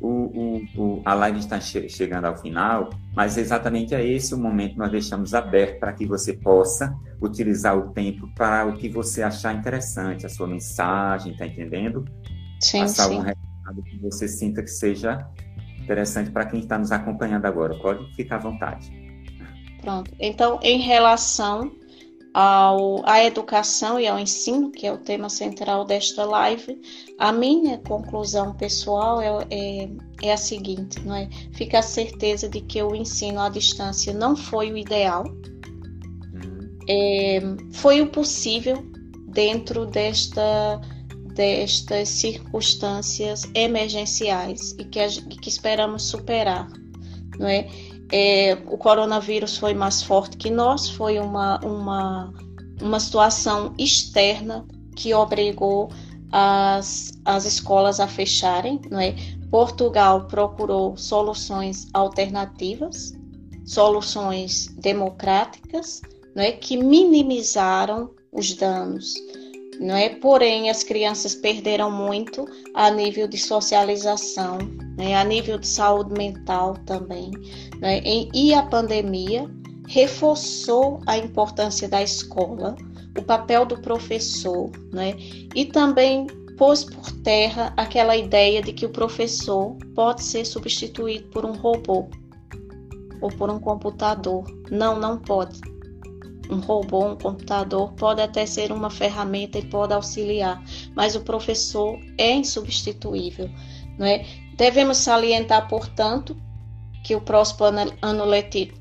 O, o, o, a live está che chegando ao final, mas exatamente é esse o momento que nós deixamos aberto para que você possa utilizar o tempo para o que você achar interessante, a sua mensagem, tá entendendo? Sim, Passar sim. Um que você sinta que seja interessante para quem está nos acompanhando agora. Pode ficar à vontade. Pronto. Então, em relação ao, à educação e ao ensino, que é o tema central desta live, a minha conclusão pessoal é, é, é a seguinte, não é? Fica a certeza de que o ensino à distância não foi o ideal, hum. é, foi o possível dentro desta destas circunstâncias emergenciais e que, que esperamos superar, não é? é? O coronavírus foi mais forte que nós, foi uma, uma, uma situação externa que obrigou as, as escolas a fecharem, não é? Portugal procurou soluções alternativas, soluções democráticas, não é? Que minimizaram os danos não é? Porém, as crianças perderam muito a nível de socialização, né? a nível de saúde mental também, né? e a pandemia reforçou a importância da escola, o papel do professor, né? E também pôs por terra aquela ideia de que o professor pode ser substituído por um robô ou por um computador. Não, não pode um robô, um computador, pode até ser uma ferramenta e pode auxiliar, mas o professor é insubstituível. Não é? Devemos salientar, portanto, que o próximo ano letivo,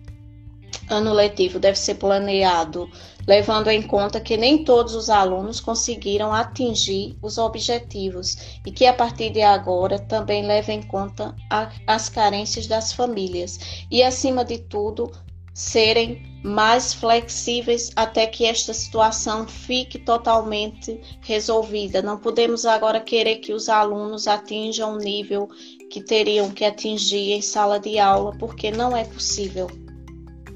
ano letivo deve ser planeado levando em conta que nem todos os alunos conseguiram atingir os objetivos e que a partir de agora também leve em conta a, as carências das famílias e, acima de tudo, serem mais flexíveis até que esta situação fique totalmente resolvida. Não podemos agora querer que os alunos atinjam o nível que teriam que atingir em sala de aula, porque não é possível.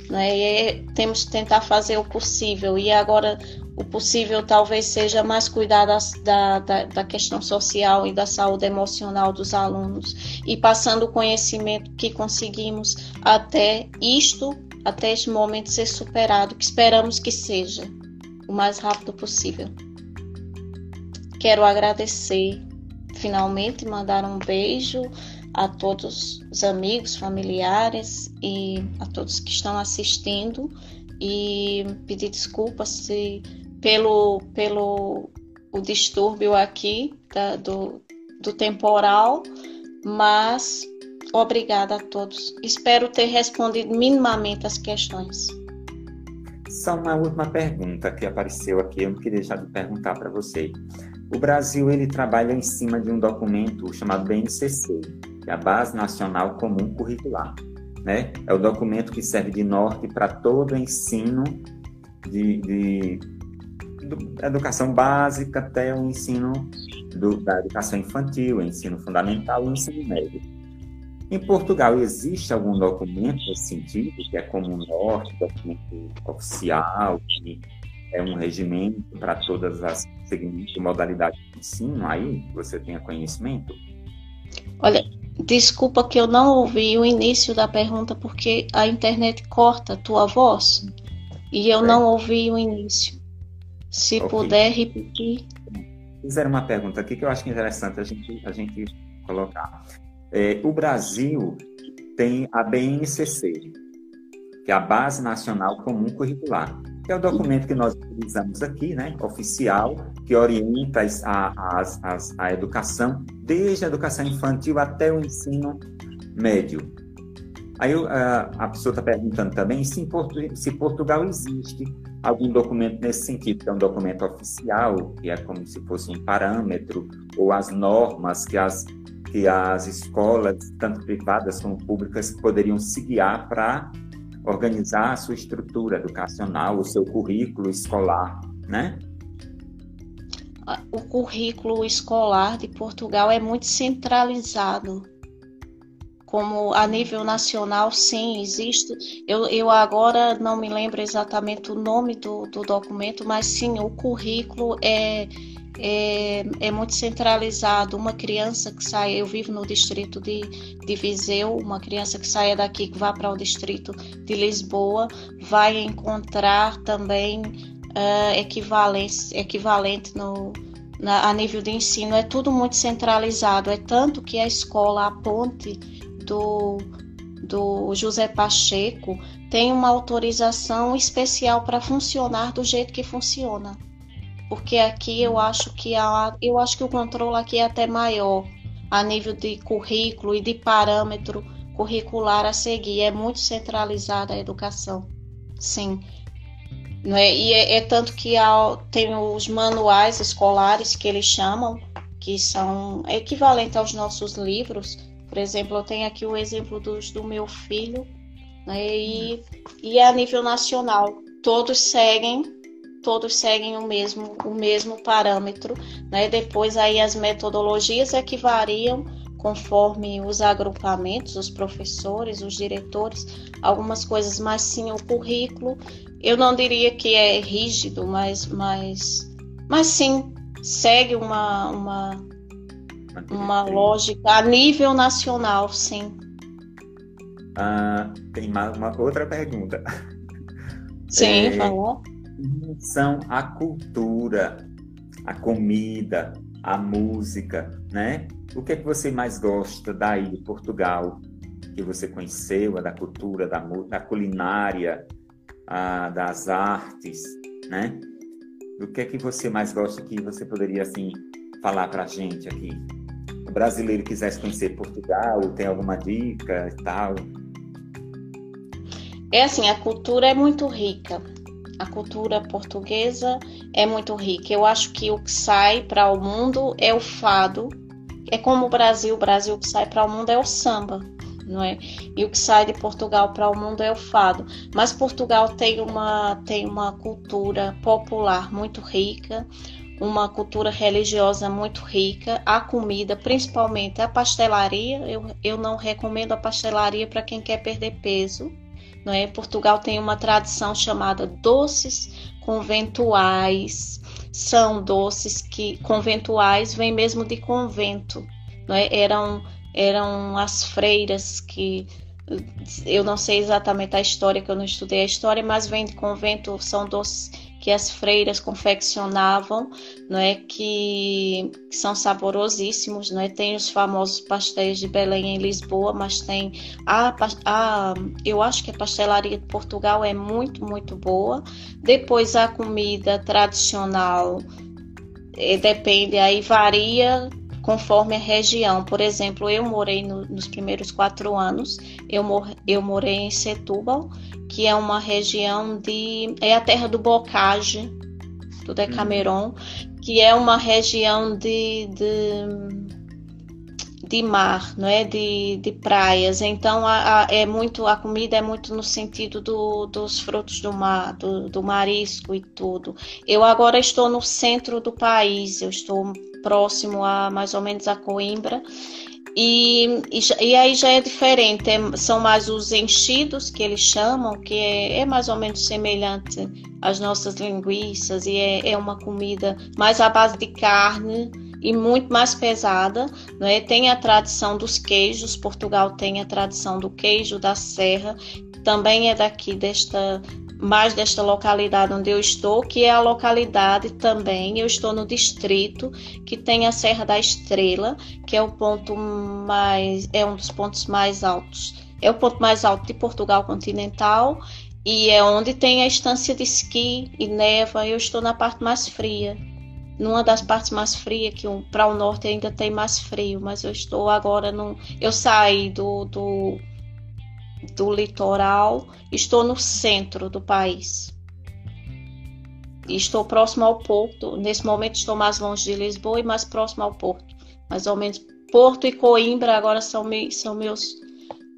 Né? É, temos que tentar fazer o possível, e agora o possível talvez seja mais cuidar da, da, da questão social e da saúde emocional dos alunos, e passando o conhecimento que conseguimos até isto até este momento ser superado, que esperamos que seja o mais rápido possível. Quero agradecer, finalmente, mandar um beijo a todos os amigos, familiares e a todos que estão assistindo e pedir desculpas se, pelo, pelo o distúrbio aqui da, do, do temporal, mas Obrigada a todos. Espero ter respondido minimamente as questões. Só uma última pergunta que apareceu aqui, eu não queria deixar de perguntar para você. O Brasil ele trabalha em cima de um documento chamado BNCC, que é a Base Nacional Comum Curricular. Né? É o documento que serve de norte para todo o ensino de, de educação básica até o ensino do, da educação infantil, o ensino fundamental e o ensino médio. Em Portugal, existe algum documento nesse sentido, que é como o norte, documento oficial, que é um regimento para todas as segmentos e modalidades de ensino? Aí você tenha conhecimento? Olha, desculpa que eu não ouvi o início da pergunta porque a internet corta a tua voz e eu é. não ouvi o início. Se okay. puder repetir. Fizeram uma pergunta aqui que eu acho interessante a gente, a gente colocar. É, o Brasil tem a BNCC, que é a Base Nacional Comum Curricular, que é o documento que nós utilizamos aqui, né, oficial, que orienta a, a, a, a educação, desde a educação infantil até o ensino médio. Aí a, pessoa está perguntando também se, Portu, se Portugal existe algum documento nesse sentido, que é um documento oficial, que é como se fosse um parâmetro, ou as normas que as que as escolas, tanto privadas como públicas, poderiam se guiar para organizar a sua estrutura educacional, o seu currículo escolar, né? O currículo escolar de Portugal é muito centralizado. Como a nível nacional, sim, existe. Eu, eu agora não me lembro exatamente o nome do, do documento, mas sim, o currículo é, é, é, muito centralizado. Uma criança que sai, eu vivo no distrito de, de Viseu, uma criança que saia daqui, que vá para o distrito de Lisboa, vai encontrar também uh, equivalente, equivalente no, na, a nível de ensino. É tudo muito centralizado. É tanto que a escola, a ponte do, do José Pacheco, tem uma autorização especial para funcionar do jeito que funciona porque aqui eu acho que a, eu acho que o controle aqui é até maior a nível de currículo e de parâmetro curricular a seguir. É muito centralizada a educação, sim. Não é? E é, é tanto que há, tem os manuais escolares que eles chamam, que são equivalentes aos nossos livros. Por exemplo, eu tenho aqui o exemplo dos, do meu filho, né? e, e é a nível nacional. Todos seguem todos seguem o mesmo, o mesmo parâmetro, né? Depois aí as metodologias é que variam conforme os agrupamentos, os professores, os diretores, algumas coisas, mas sim o currículo. Eu não diria que é rígido, mas, mas, mas sim segue uma, uma, uma lógica a nível nacional, sim. Ah, tem uma, uma outra pergunta. Sim, é, falou são a cultura, a comida, a música, né? O que é que você mais gosta daí de Portugal, que você conheceu, da cultura, da, da culinária, a, das artes, né? O que é que você mais gosta que você poderia, assim, falar para a gente aqui? O brasileiro quisesse conhecer Portugal, tem alguma dica e tal? É assim, a cultura é muito rica a cultura portuguesa é muito rica. Eu acho que o que sai para o mundo é o fado. É como o Brasil, o Brasil que sai para o mundo é o samba, não é? E o que sai de Portugal para o mundo é o fado. Mas Portugal tem uma tem uma cultura popular muito rica, uma cultura religiosa muito rica, a comida, principalmente a pastelaria. Eu, eu não recomendo a pastelaria para quem quer perder peso não é? Portugal tem uma tradição chamada doces conventuais. São doces que conventuais vem mesmo de convento, não é? Eram eram as freiras que eu não sei exatamente a história, que eu não estudei a história, mas vem de convento, são doces que as freiras confeccionavam, não é que, que, são saborosíssimos, não é? Tem os famosos pastéis de Belém em Lisboa, mas tem a, a eu acho que a pastelaria de Portugal é muito muito boa. Depois a comida tradicional é, depende aí varia conforme a região. Por exemplo, eu morei no, nos primeiros quatro anos, eu, mor, eu morei em Setúbal que é uma região de. é a terra do bocage, do Decameron, que é uma região de, de, de mar, não é? De, de praias. Então a, a, é muito a comida é muito no sentido do, dos frutos do mar, do, do marisco e tudo. Eu agora estou no centro do país. Eu estou próximo a mais ou menos a Coimbra. E, e, e aí já é diferente, é, são mais os enchidos que eles chamam, que é, é mais ou menos semelhante às nossas linguiças, e é, é uma comida mais à base de carne, e muito mais pesada. Né? Tem a tradição dos queijos, Portugal tem a tradição do queijo da serra, também é daqui desta mais desta localidade onde eu estou, que é a localidade também, eu estou no distrito que tem a Serra da Estrela, que é o ponto mais é um dos pontos mais altos. É o ponto mais alto de Portugal continental e é onde tem a estância de esqui e neva. Eu estou na parte mais fria numa das partes mais frias, que para o norte ainda tem mais frio, mas eu estou agora no. Eu saí do, do, do litoral, estou no centro do país. Estou próximo ao porto. Nesse momento estou mais longe de Lisboa e mais próximo ao porto. Mais ou menos Porto e Coimbra agora são, me, são meus,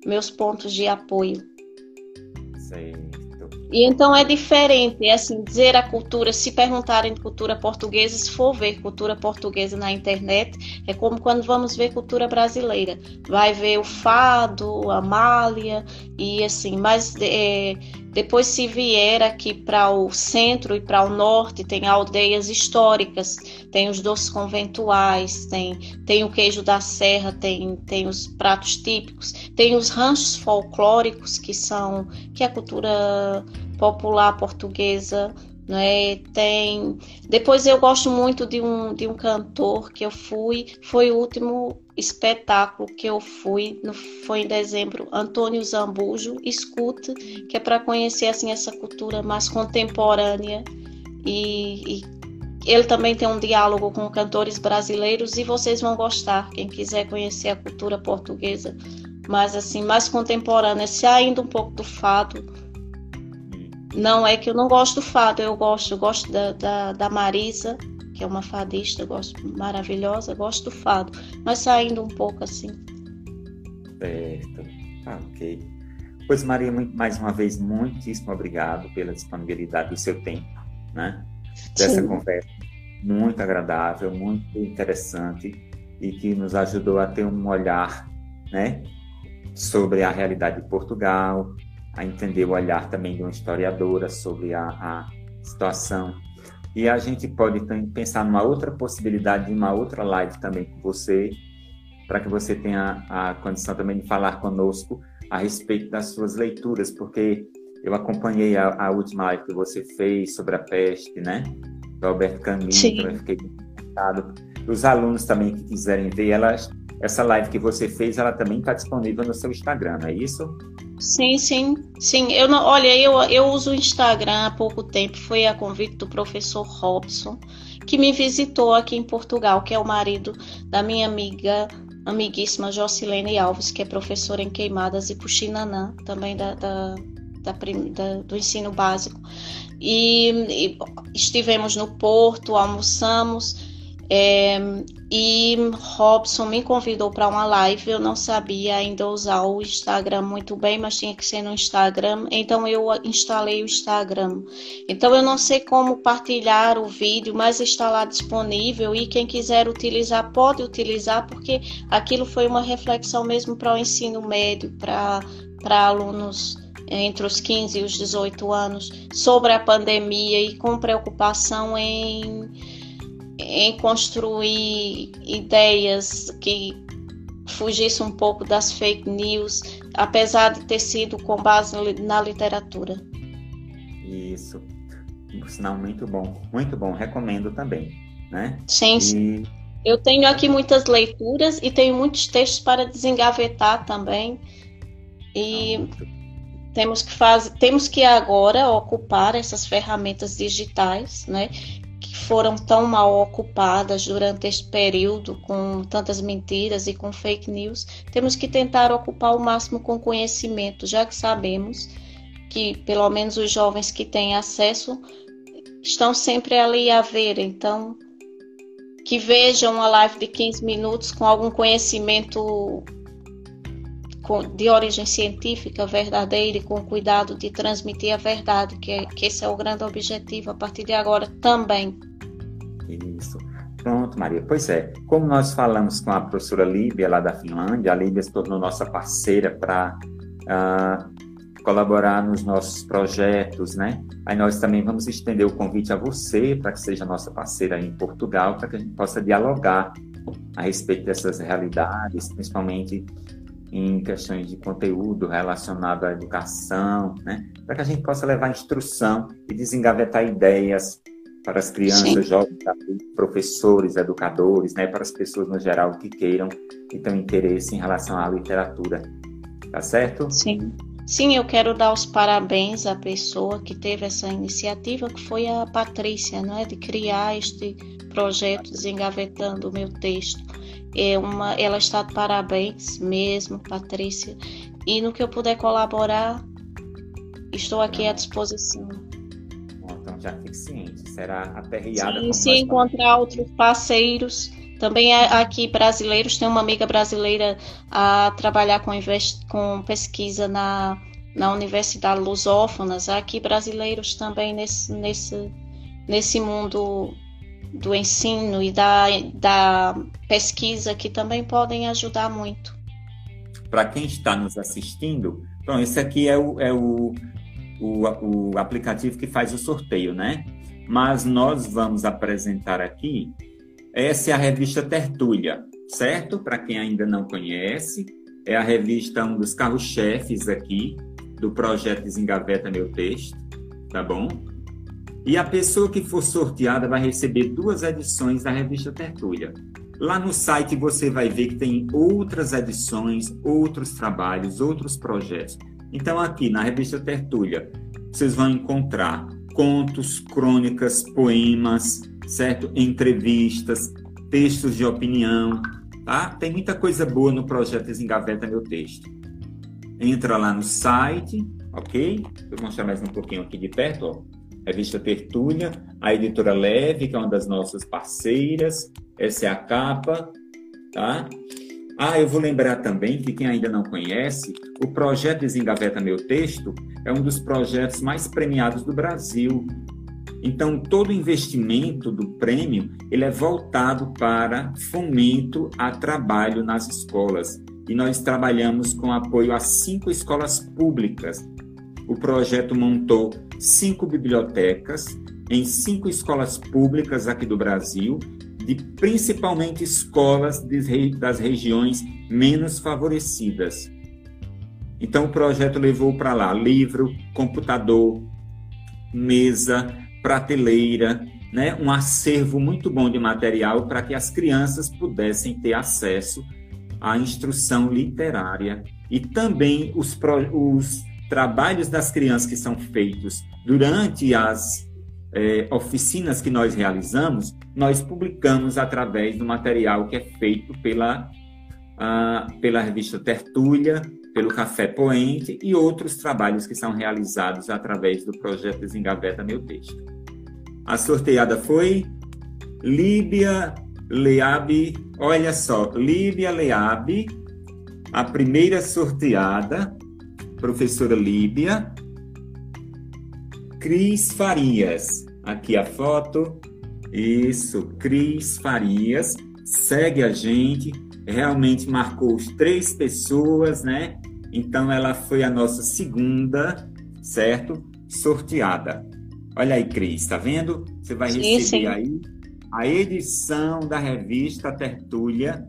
meus pontos de apoio. Sei. E então é diferente, é assim, dizer a cultura, se perguntarem de cultura portuguesa, se for ver cultura portuguesa na internet, é como quando vamos ver cultura brasileira. Vai ver o fado, a malha e assim, mas é, depois, se vier aqui para o centro e para o norte, tem aldeias históricas, tem os doces conventuais, tem, tem o queijo da serra, tem, tem os pratos típicos, tem os ranchos folclóricos, que são que a cultura popular portuguesa né? Tem. Depois eu gosto muito de um, de um cantor que eu fui, foi o último espetáculo que eu fui, no, foi em dezembro, Antônio Zambujo, escute, que é para conhecer assim essa cultura mais contemporânea e, e ele também tem um diálogo com cantores brasileiros e vocês vão gostar, quem quiser conhecer a cultura portuguesa, mas assim, mais contemporânea, se ainda um pouco do fado, não é que eu não gosto do fado, eu gosto, eu gosto da, da, da Marisa, que é uma fadista, gosto maravilhosa, gosto do fado, mas saindo um pouco assim. Certo, ah, ok. Pois Maria, mais uma vez, muitíssimo obrigado pela disponibilidade do seu tempo, né? Dessa Sim. conversa muito agradável, muito interessante e que nos ajudou a ter um olhar, né, sobre a realidade de Portugal, a entender o olhar também de uma historiadora sobre a, a situação. E a gente pode também pensar numa outra possibilidade de uma outra live também com você, para que você tenha a condição também de falar conosco a respeito das suas leituras, porque eu acompanhei a, a última live que você fez sobre a peste, né? Do Alberto Camus, também fiquei encantado. Os alunos também que quiserem ver, elas, essa live que você fez, ela também está disponível no seu Instagram, é isso? Sim, sim, sim. Eu não, olha, eu, eu uso o Instagram há pouco tempo. Foi a convite do professor Robson, que me visitou aqui em Portugal, que é o marido da minha amiga, amiguíssima Jocilene Alves, que é professora em Queimadas e Puxinanã, também da, da, da, da do ensino básico. E, e estivemos no Porto, almoçamos é, e Robson me convidou para uma live. Eu não sabia ainda usar o Instagram muito bem, mas tinha que ser no Instagram. Então eu instalei o Instagram. Então eu não sei como partilhar o vídeo, mas está lá disponível e quem quiser utilizar pode utilizar, porque aquilo foi uma reflexão mesmo para o ensino médio, para alunos entre os 15 e os 18 anos sobre a pandemia e com preocupação em em construir ideias que fugissem um pouco das fake news, apesar de ter sido com base na literatura. Isso. Um sinal muito bom, muito bom, recomendo também, né? Sim, e... sim. Eu tenho aqui muitas leituras e tenho muitos textos para desengavetar também. E ah, temos que fazer, temos que agora ocupar essas ferramentas digitais, né? Foram tão mal ocupadas durante este período com tantas mentiras e com fake news, temos que tentar ocupar o máximo com conhecimento, já que sabemos que pelo menos os jovens que têm acesso estão sempre ali a ver, então que vejam uma live de 15 minutos com algum conhecimento de origem científica verdadeira e com cuidado de transmitir a verdade, que, é, que esse é o grande objetivo a partir de agora também. Isso. Pronto, Maria. Pois é, como nós falamos com a professora Líbia, lá da Finlândia, a Líbia se tornou nossa parceira para uh, ah, colaborar nos nossos projetos, né? Aí nós também vamos estender o convite a você para que seja nossa parceira em Portugal, para que a gente possa dialogar a respeito dessas realidades, principalmente em questões de conteúdo relacionado à educação, né? Para que a gente possa levar instrução e desengavetar ideias para as crianças, Sim. jovens, professores, educadores, né? Para as pessoas no geral que queiram e tenham interesse em relação à literatura. Tá certo? Sim. Sim, eu quero dar os parabéns à pessoa que teve essa iniciativa, que foi a Patrícia, não é, de criar este projeto desengavetando o meu texto. É uma, ela está de parabéns mesmo, Patrícia. E no que eu puder colaborar, estou aqui à disposição. Então já fique ciente, será aperreada. Sim, se encontrar outros parceiros também aqui brasileiros, tem uma amiga brasileira a trabalhar com, com pesquisa na, na Universidade Lusófonas, aqui brasileiros também nesse, nesse, nesse mundo do ensino e da, da pesquisa que também podem ajudar muito. Para quem está nos assistindo, então esse aqui é o, é o, o, o aplicativo que faz o sorteio, né? Mas nós vamos apresentar aqui essa é a revista Tertúlia, certo? Para quem ainda não conhece, é a revista, um dos carros-chefes aqui do projeto Desengaveta Meu Texto, tá bom? E a pessoa que for sorteada vai receber duas edições da revista Tertúlia. Lá no site você vai ver que tem outras edições, outros trabalhos, outros projetos. Então, aqui na revista Tertúlia, vocês vão encontrar contos, crônicas, poemas, certo? Entrevistas, textos de opinião, tá? Tem muita coisa boa no projeto Desengaveta Meu Texto. Entra lá no site, ok? Vou mostrar mais um pouquinho aqui de perto, ó. Revista Tertúlia, a editora Leve, que é uma das nossas parceiras. Essa é a capa, tá? Ah, eu vou lembrar também que quem ainda não conhece, o projeto Desengaveta Meu Texto é um dos projetos mais premiados do Brasil. Então, todo investimento do prêmio ele é voltado para fomento a trabalho nas escolas. E nós trabalhamos com apoio a cinco escolas públicas. O projeto montou cinco bibliotecas em cinco escolas públicas aqui do Brasil, de principalmente escolas das regiões menos favorecidas. Então, o projeto levou para lá livro, computador, mesa, prateleira, né, um acervo muito bom de material para que as crianças pudessem ter acesso à instrução literária e também os, os trabalhos das crianças que são feitos durante as é, oficinas que nós realizamos, nós publicamos através do material que é feito pela, pela revista Tertúlia, pelo Café Poente e outros trabalhos que são realizados através do projeto Desengaveta Meu Texto. A sorteada foi Líbia Leabe, olha só, Líbia Leabe, a primeira sorteada, professora Líbia, Cris Farias, aqui a foto, isso, Cris Farias, segue a gente, realmente marcou os três pessoas, né? Então ela foi a nossa segunda, certo? Sorteada. Olha aí, Cris, tá vendo? Você vai receber sim, sim. aí a edição da revista Tertúlia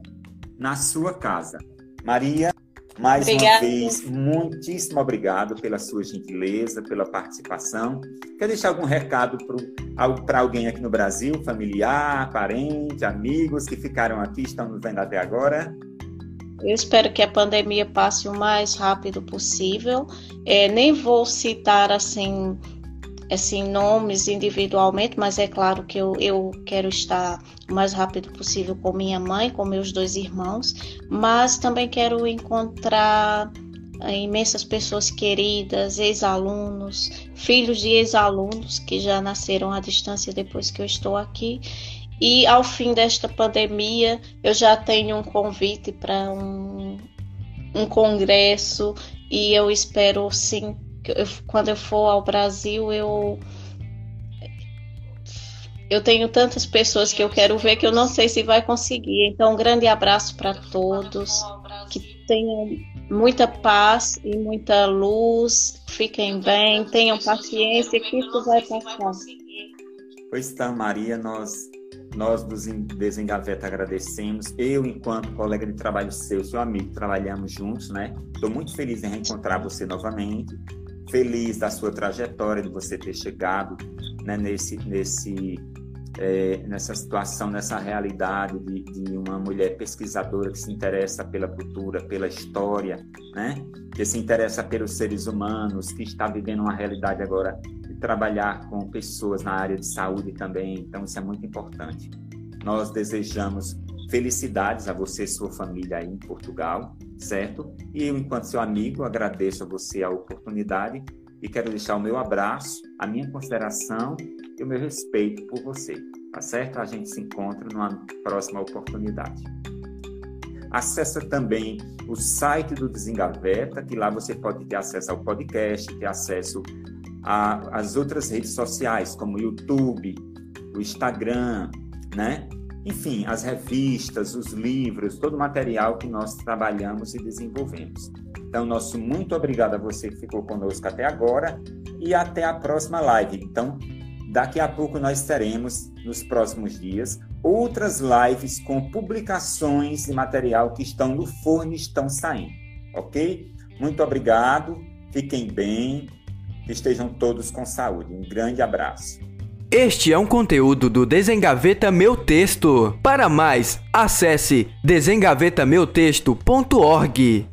na sua casa. Maria, mais Obrigada. uma vez, muitíssimo obrigado pela sua gentileza, pela participação. Quer deixar algum recado para alguém aqui no Brasil, familiar, parente, amigos que ficaram aqui, estão nos vendo até agora? Eu espero que a pandemia passe o mais rápido possível. É, nem vou citar assim assim, nomes individualmente, mas é claro que eu, eu quero estar o mais rápido possível com minha mãe, com meus dois irmãos, mas também quero encontrar eh, imensas pessoas queridas, ex-alunos, filhos de ex-alunos que já nasceram à distância depois que eu estou aqui. E ao fim desta pandemia, eu já tenho um convite para um, um congresso e eu espero sim, eu, quando eu for ao Brasil, eu eu tenho tantas pessoas que eu quero ver que eu não sei se vai conseguir. Então, um grande abraço para todos, que tenham muita paz e muita luz, fiquem bem, tenham paciência que isso vai passar. Pois está, Maria, nós nós dos Desengaveta agradecemos. Eu, enquanto colega de trabalho seu, seu amigo, trabalhamos juntos, né? Estou muito feliz em reencontrar você novamente. Feliz da sua trajetória, de você ter chegado né, nesse, nesse, é, nessa situação, nessa realidade de, de, uma mulher pesquisadora que se interessa pela cultura, pela história, né? que se interessa pelos seres humanos, que está vivendo uma realidade agora trabalhar com pessoas na área de saúde também, então isso é muito importante. Nós desejamos felicidades a você e sua família aí em Portugal, certo? E eu, enquanto seu amigo, agradeço a você a oportunidade e quero deixar o meu abraço, a minha consideração e o meu respeito por você, tá certo? A gente se encontra numa próxima oportunidade. Acesse também o site do Desengaveta, que lá você pode ter acesso ao podcast, ter acesso as outras redes sociais, como o YouTube, o Instagram, né? Enfim, as revistas, os livros, todo o material que nós trabalhamos e desenvolvemos. Então, nosso muito obrigado a você que ficou conosco até agora e até a próxima live. Então, daqui a pouco nós teremos, nos próximos dias, outras lives com publicações e material que estão no forno e estão saindo, ok? Muito obrigado, fiquem bem, estejam todos com saúde. Um grande abraço. Este é um conteúdo do Desengaveta Meu Texto. Para mais, acesse desengavetameutexto.org.